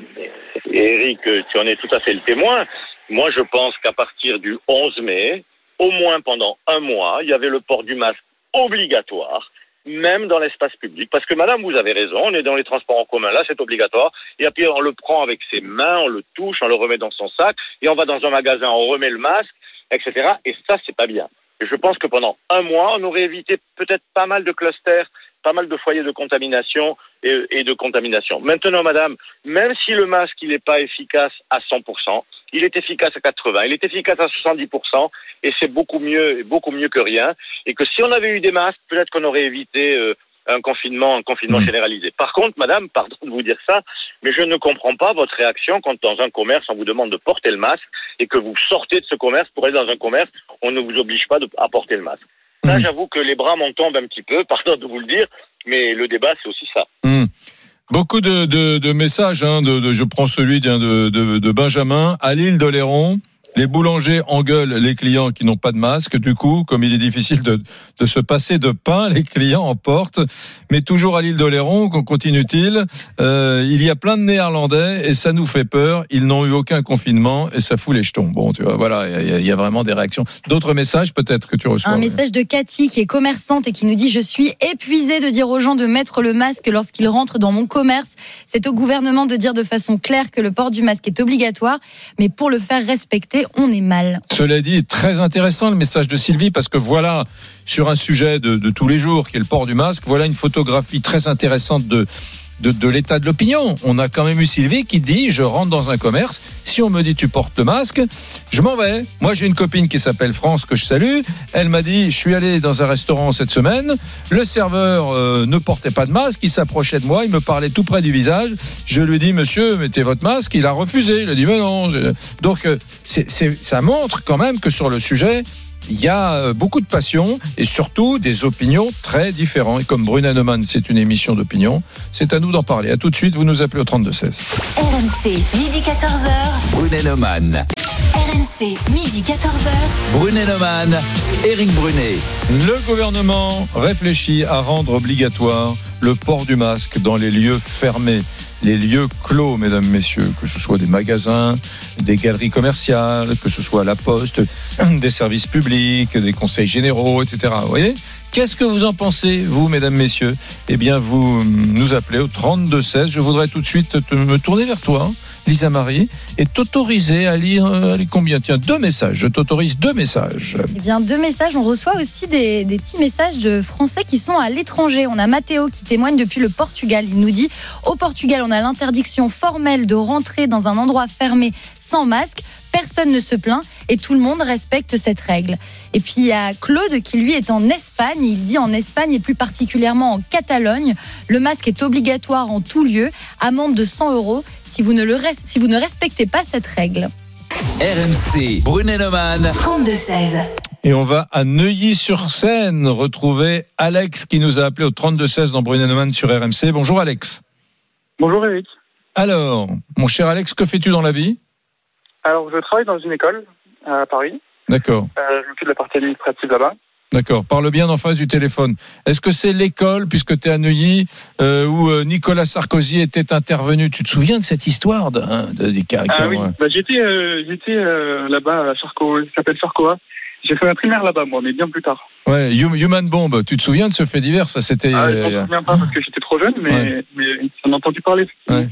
[SPEAKER 7] Eric, tu en es tout à fait le témoin. Moi, je pense qu'à partir du 11 mai, au moins pendant un mois, il y avait le port du masque obligatoire, même dans l'espace public. Parce que, madame, vous avez raison, on est dans les transports en commun, là, c'est obligatoire. Et puis, on le prend avec ses mains, on le touche, on le remet dans son sac, et on va dans un magasin, on remet le masque, etc. Et ça, c'est pas bien. Et je pense que pendant un mois, on aurait évité peut-être pas mal de clusters, pas mal de foyers de contamination et, de contamination. Maintenant, madame, même si le masque il n'est pas efficace à 100%, il est efficace à 80, il est efficace à 70%, et c'est beaucoup mieux, beaucoup mieux que rien. Et que si on avait eu des masques, peut-être qu'on aurait évité euh, un confinement, un confinement
[SPEAKER 3] Mmh.
[SPEAKER 7] généralisé. Par contre, madame, pardon de vous dire ça, mais je ne comprends pas votre réaction quand dans un commerce on vous demande de porter le masque et que vous sortez de ce commerce pour aller dans un commerce, on ne vous oblige pas de, à porter le masque. Ça,
[SPEAKER 3] Mmh.
[SPEAKER 7] j'avoue que les bras m'en tombent un petit peu, pardon de vous le dire, mais le débat, c'est aussi ça.
[SPEAKER 3] Hmm. Beaucoup de, de, de messages. Hein, de, je prends celui de Benjamin. À l'île d'Oléron, les boulangers engueulent les clients qui n'ont pas de masque. Du coup, comme il est difficile de, de se passer de pain, les clients en portent. Mais toujours à l'île d'Oléron, continue-t-il euh, Il y a plein de Néerlandais et ça nous fait peur. Ils n'ont eu aucun confinement et ça fout les jetons. Bon, tu vois, voilà, il y, y a vraiment des réactions. D'autres messages peut-être que tu reçois
[SPEAKER 4] Un message de Cathy qui est commerçante et qui nous dit Je suis épuisée de dire aux gens de mettre le masque lorsqu'ils rentrent dans mon commerce. C'est au gouvernement de dire de façon claire que le port du masque est obligatoire, mais pour le faire respecter,
[SPEAKER 3] Cela dit, très intéressant le message de Sylvie parce que voilà, sur un sujet de, de tous les jours qui est le port du masque, voilà une photographie très intéressante de de, de l'état de l'opinion. On a quand même eu Sylvie qui dit je rentre dans un commerce, si on me dit tu portes le masque, je m'en vais. Moi j'ai une copine qui s'appelle France que je salue. Elle m'a dit je suis allé dans un restaurant cette semaine, le serveur euh, ne portait pas de masque, il s'approchait de moi, il me parlait tout près du visage. Je lui dit monsieur mettez votre masque, il a refusé. Il a dit mais non. Donc euh, c'est, c'est- ça montre quand même que sur le sujet il y a euh, beaucoup de passion et surtout des opinions très différentes. Et comme Bruna Neumann, c'est une émission d'opinion, c'est à nous d'en parler. À tout de suite, vous nous appelez au 32-16.
[SPEAKER 1] RMC, midi 14h.
[SPEAKER 2] Brunet-Neumann.
[SPEAKER 1] RMC, midi 14h.
[SPEAKER 2] Brunet-Neumann. Eric Brunet.
[SPEAKER 3] Le gouvernement réfléchit à rendre obligatoire le port du masque dans les lieux fermés. Les lieux clos, mesdames, messieurs, que ce soit des magasins, des galeries commerciales, que ce soit la poste, des services publics, des conseils généraux, etc. Vous voyez? Qu'est-ce que vous en pensez, vous, mesdames, messieurs? Eh bien, vous nous appelez au 32-16. Je voudrais tout de suite te- me tourner vers toi, hein, Lisa Marie, et t'autoriser à lire, euh, combien? Tiens, deux messages. Je t'autorise deux messages.
[SPEAKER 4] Eh bien, deux messages. On reçoit aussi des, des petits messages de Français qui sont à l'étranger. On a Mathéo qui témoigne depuis le Portugal. Il nous dit Au Portugal, on a l'interdiction formelle de rentrer dans un endroit fermé sans masque. Personne ne se plaint et tout le monde respecte cette règle. Et puis il y a Claude qui lui est en Espagne. Il dit en Espagne et plus particulièrement en Catalogne, le masque est obligatoire en tout lieu. Amende de 100 euros si vous ne, le res- si vous ne respectez pas cette règle.
[SPEAKER 2] RMC. Brunet-Neumann.
[SPEAKER 1] 32-16.
[SPEAKER 3] Et on va à Neuilly-sur-Seine retrouver Alex qui nous a appelé au 32-16 dans Brunet-Neumann sur RMC. Bonjour Alex.
[SPEAKER 9] Bonjour Eric.
[SPEAKER 3] Alors, mon cher Alex, que fais-tu dans la vie?
[SPEAKER 9] Alors je travaille dans une école à Paris.
[SPEAKER 3] D'accord,
[SPEAKER 9] Euh, je m'occupe de la partie administrative là-bas.
[SPEAKER 3] d'accord. Parle bien en face du téléphone. Est-ce que c'est l'école, puisque tu es à Neuilly, euh, où euh, Nicolas Sarkozy était intervenu? Tu te souviens de cette histoire de, hein, de- des cas-
[SPEAKER 9] Ah oui, bah, j'étais euh, j'étais là-bas à Charco, ça s'appelle Charcoa. J'ai fait ma primaire là-bas moi, mais bien plus tard.
[SPEAKER 3] ouais, Hum- Human Bomb, tu te souviens de ce fait divers? Ça, c'était.
[SPEAKER 9] Ah, je m'en souviens pas parce que j'étais trop jeune, mais,
[SPEAKER 3] Ouais.
[SPEAKER 9] mais j'en ai entendu parler.
[SPEAKER 3] Ouais.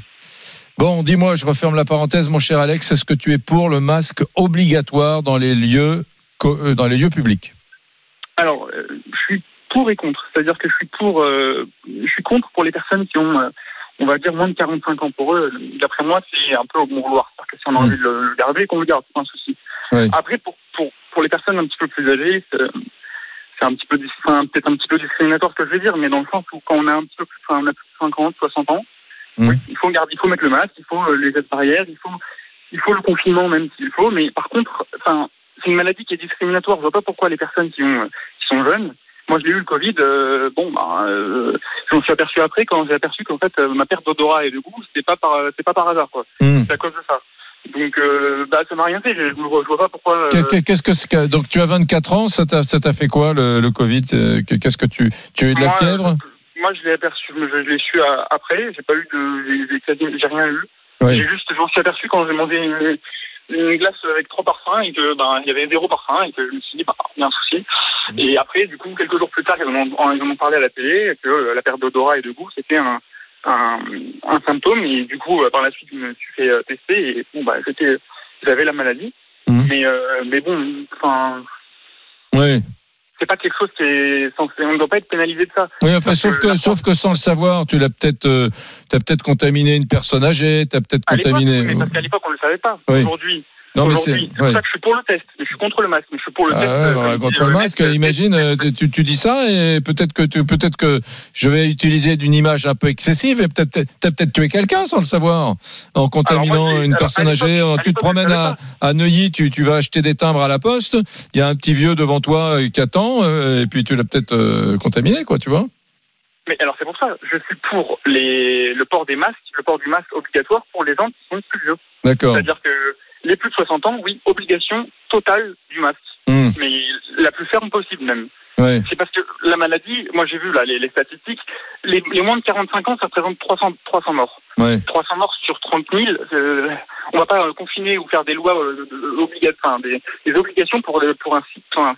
[SPEAKER 3] Bon, dis-moi, je referme la parenthèse, mon cher Alex. Est-ce que tu es pour le masque obligatoire dans les lieux, euh, dans les lieux publics?
[SPEAKER 9] Alors, euh, je suis pour et contre. C'est-à-dire que je suis pour, euh, je suis contre pour les personnes qui ont, euh, on va dire, moins de 45 ans. Pour eux, d'après moi, c'est un peu au bon vouloir. C'est-à-dire que si on a
[SPEAKER 3] Mm.
[SPEAKER 9] envie de le garder, qu'on le garde, pas un souci.
[SPEAKER 3] Oui.
[SPEAKER 9] Après, pour, pour, pour les personnes un petit peu plus âgées, c'est un petit peu, enfin, peut-être un petit peu discriminatoire ce que je vais dire, mais dans le sens où quand on a un petit peu plus, enfin, on a plus de 50, 60 ans,
[SPEAKER 3] Mm.
[SPEAKER 9] oui, il faut garder, il faut mettre le masque, il faut euh, les aides barrières, il faut, il faut le confinement même s'il faut, mais par contre, enfin, c'est une maladie qui est discriminatoire. Je vois pas pourquoi les personnes qui ont, qui sont jeunes, moi je l'ai eu le Covid, euh, bon, bah, euh, je m'en suis aperçu après quand j'ai aperçu qu'en fait euh, ma perte d'odorat et de goût, c'était pas par, c'est pas par hasard quoi.
[SPEAKER 3] Hmm.
[SPEAKER 9] C'est à cause de ça. Donc, euh, bah, ça m'a rien fait. Je, je, vois- je vois pas pourquoi. euh,
[SPEAKER 3] Qu'est- qu'est- Qu'est-ce que donc tu as 24 ans, ça t'a ça t'a fait quoi le, le Covid Euh, Qu'est-ce que tu tu as eu de la
[SPEAKER 9] Moi,
[SPEAKER 3] fièvre?
[SPEAKER 9] euh, Moi, je l'ai aperçu, je, je l'ai su à- après. J'ai pas eu de, j'ai- rien eu.
[SPEAKER 3] Oui.
[SPEAKER 9] J'ai juste, j'en suis aperçu quand j'ai mangé une, une glace avec trois parfums et que ben il y avait zéro parfum et que je me suis dit bah il y a un souci. Et après, du coup, quelques jours plus tard, ils en ont, ils en ont parlé à la télé que euh, la perte d'odorat et de goût c'était un, un, un symptôme et du coup euh, par la suite je me suis fait euh, tester et bon bah j'étais, j'avais la maladie.
[SPEAKER 3] Mhm.
[SPEAKER 9] Mais euh, mais bon, enfin
[SPEAKER 3] Oui.
[SPEAKER 9] C'est pas quelque chose qui est censé, on ne doit pas être pénalisé de ça.
[SPEAKER 3] Oui, enfin, sauf
[SPEAKER 9] que
[SPEAKER 3] sauf que sans le savoir, tu l'as peut-être, euh, t'as peut-être contaminé une personne âgée, t'as peut-être contaminé.
[SPEAKER 9] mais parce qu'à l'époque, on ne le savait pas.
[SPEAKER 3] Oui.
[SPEAKER 9] Aujourd'hui,
[SPEAKER 3] Non, mais c'est. ouais.
[SPEAKER 9] pour ça que je suis pour le test. Je suis contre le masque, mais je suis pour le
[SPEAKER 3] Ah
[SPEAKER 9] test.
[SPEAKER 3] ouais,
[SPEAKER 9] euh,
[SPEAKER 3] bah, contre le
[SPEAKER 9] euh,
[SPEAKER 3] masque, imagine, euh, tu, tu dis ça et peut-être que tu, peut-être que je vais utiliser d'une image un peu excessive et peut-être t'as peut-être tué quelqu'un sans le savoir en contaminant
[SPEAKER 9] moi,
[SPEAKER 3] une
[SPEAKER 9] alors,
[SPEAKER 3] personne âgée. Tu te promènes à, Neuilly, tu, tu vas acheter des timbres à la poste. Il y a un petit vieux devant toi qui attend et puis tu l'as peut-être euh, contaminé, quoi, tu vois.
[SPEAKER 9] Mais alors, c'est pour ça, je suis pour les, le port des masques, le port du masque obligatoire pour les gens qui sont plus vieux.
[SPEAKER 3] D'accord.
[SPEAKER 9] C'est-à-dire que les plus de 60 ans, oui, obligation totale du masque.
[SPEAKER 3] Hum,
[SPEAKER 9] Mais la plus ferme possible, même.
[SPEAKER 3] ouais.
[SPEAKER 9] C'est parce que la maladie, moi j'ai vu là les, les statistiques, les, les moins de 45 ans, ça représente 300, 300 morts.
[SPEAKER 3] Ouais.
[SPEAKER 9] 300 morts sur 30 000, euh, on va pas euh, confiner ou faire des lois euh, obligatoires, enfin, des, des obligations pour, le- pour un site. Enfin,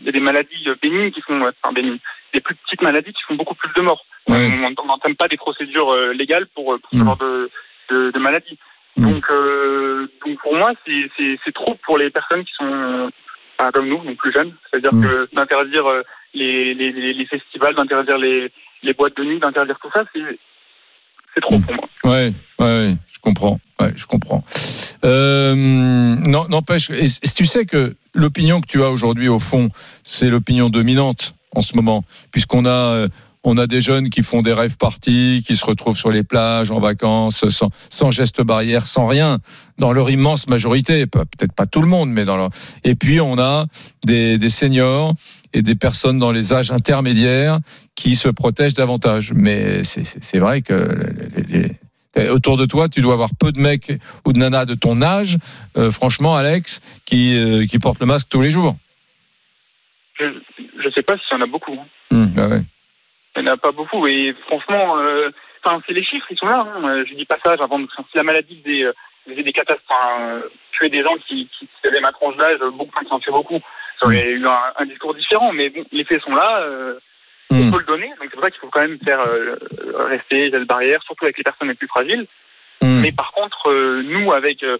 [SPEAKER 9] il y a des maladies euh, bénignes qui font, enfin bénignes, des plus petites maladies qui font beaucoup plus de morts.
[SPEAKER 3] Ouais.
[SPEAKER 9] On n'entame pas des procédures légales pour, ce
[SPEAKER 3] Mm.
[SPEAKER 9] genre de, de, de maladies.
[SPEAKER 3] Mm.
[SPEAKER 9] Donc, euh, donc pour moi, c'est- trop pour les personnes qui sont comme nous, donc plus jeunes. C'est-à-dire
[SPEAKER 3] Mm.
[SPEAKER 9] que d'interdire euh, les, les, les, les festivals, d'interdire les, les boîtes de nuit, d'interdire tout ça, c'est c'est trop pour moi.
[SPEAKER 3] Ouais, ouais, je comprends. Ouais, je comprends. Euh, non, n'empêche. Tu sais que l'opinion que tu as aujourd'hui, au fond, c'est l'opinion dominante en ce moment, puisqu'on a, on a des jeunes qui font des rêves partis, qui se retrouvent sur les plages en vacances, sans, sans geste barrière, sans rien, dans leur immense majorité. Pe- Peut-être pas tout le monde, mais dans leur. Et puis on a des, des seniors et des personnes dans les âges intermédiaires qui se protègent davantage. Mais c'est- vrai que les- les- autour de toi, tu dois avoir peu de mecs ou de nanas de ton âge, euh, franchement, Alex, qui, euh, qui portent le masque tous les jours.
[SPEAKER 9] Je je sais pas s'il y en a beaucoup. hein.
[SPEAKER 3] Hum, ah ouais.
[SPEAKER 9] Il n'y en a pas beaucoup. Et franchement, euh, enfin, c'est les chiffres, ils sont là. Hein. Euh, Je dis pas ça, j'invente. Si la maladie faisait, euh, faisait des catastrophes, enfin, tuer des gens qui, qui, qui avaient ma tranche d'âge, beaucoup, qui en fait beaucoup, ça aurait eu un, un discours différent. Mais bon, les faits sont là. Euh, on
[SPEAKER 3] Hum.
[SPEAKER 9] peut le donner. Donc c'est pour ça qu'il faut quand même faire euh, rester geste barrière, surtout avec les personnes les plus fragiles.
[SPEAKER 3] Hum.
[SPEAKER 9] Mais par contre, euh, nous, avec euh,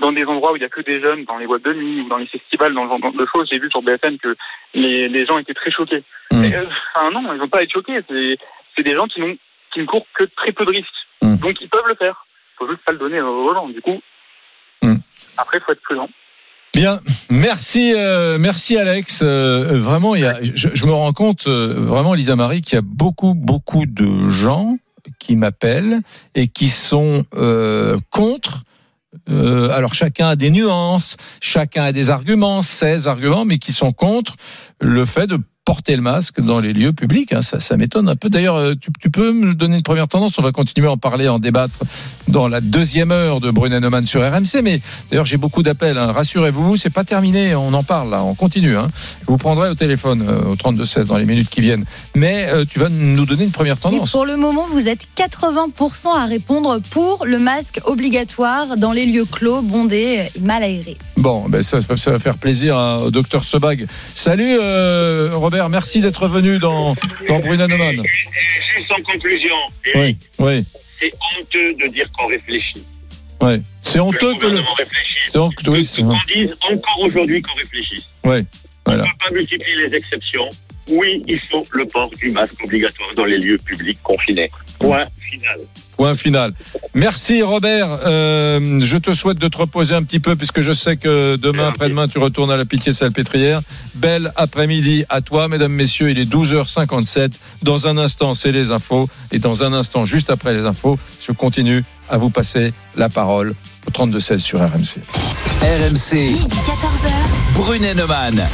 [SPEAKER 9] dans des endroits où il y a que des jeunes, dans les boîtes de nuit ou dans les festivals, dans ce genre de choses, j'ai vu sur BFM que les, les gens étaient très choqués. Et, euh, enfin, non, ils vont pas être choqués. C'est c'est des gens qui, n'ont qui ne courent que très peu de risques.
[SPEAKER 3] Hum.
[SPEAKER 9] Donc ils peuvent le faire. Il faut juste pas le donner aux gens. Du coup,
[SPEAKER 3] Hum.
[SPEAKER 9] après, il faut être prudent.
[SPEAKER 3] Bien, merci, euh, merci Alex. Euh, vraiment, il y a, je, je me rends compte, euh, vraiment, Lisa Marie, qu'il y a beaucoup, beaucoup de gens qui m'appellent et qui sont euh, contre. Euh, alors chacun a des nuances, chacun a des arguments, 16 arguments, mais qui sont contre le fait de porter le masque dans les lieux publics. hein. ça, ça m'étonne un peu. D'ailleurs, euh, tu, tu peux me donner une première tendance On va continuer à en parler, à en débattre dans la deuxième heure de Brunet Neumann sur RMC. Mais d'ailleurs, j'ai beaucoup d'appels. hein. Rassurez-vous, c'est pas terminé. On en parle là. On continue. hein. Je vous prendrai au téléphone euh, au 32 16 dans les minutes qui viennent. Mais euh, tu vas nous donner une première
[SPEAKER 4] Et
[SPEAKER 3] tendance.
[SPEAKER 4] pour le moment, vous êtes 80% à répondre pour le masque obligatoire dans les lieux clos, bondés et mal aérés.
[SPEAKER 3] Bon, ben ça, ça va faire plaisir au docteur Sebag. Salut euh, Robert, merci d'être venu dans, dans Brunet Neumann.
[SPEAKER 7] Juste en conclusion,
[SPEAKER 3] Oui, oui,
[SPEAKER 7] c'est honteux de dire qu'on réfléchit.
[SPEAKER 3] oui. C'est honteux que le. c'est honteux- oui,
[SPEAKER 7] Qu'on dise encore aujourd'hui qu'on réfléchisse.
[SPEAKER 3] oui, voilà.
[SPEAKER 7] On ne peut pas multiplier les exceptions. Oui, il faut le port du masque obligatoire dans les lieux publics confinés. Point final.
[SPEAKER 3] Point final. Merci Robert. Euh, je te souhaite de te reposer un petit peu puisque je sais que demain, après-demain, tu retournes à la pitié salpêtrière. Belle après-midi à toi, mesdames, messieurs. Il est 12h57. Dans un instant, c'est les infos. Et dans un instant, juste après les infos, je continue à vous passer la parole au 32-16 sur RMC.
[SPEAKER 2] RMC,
[SPEAKER 1] Midi 14h.
[SPEAKER 2] Brunet Neumann.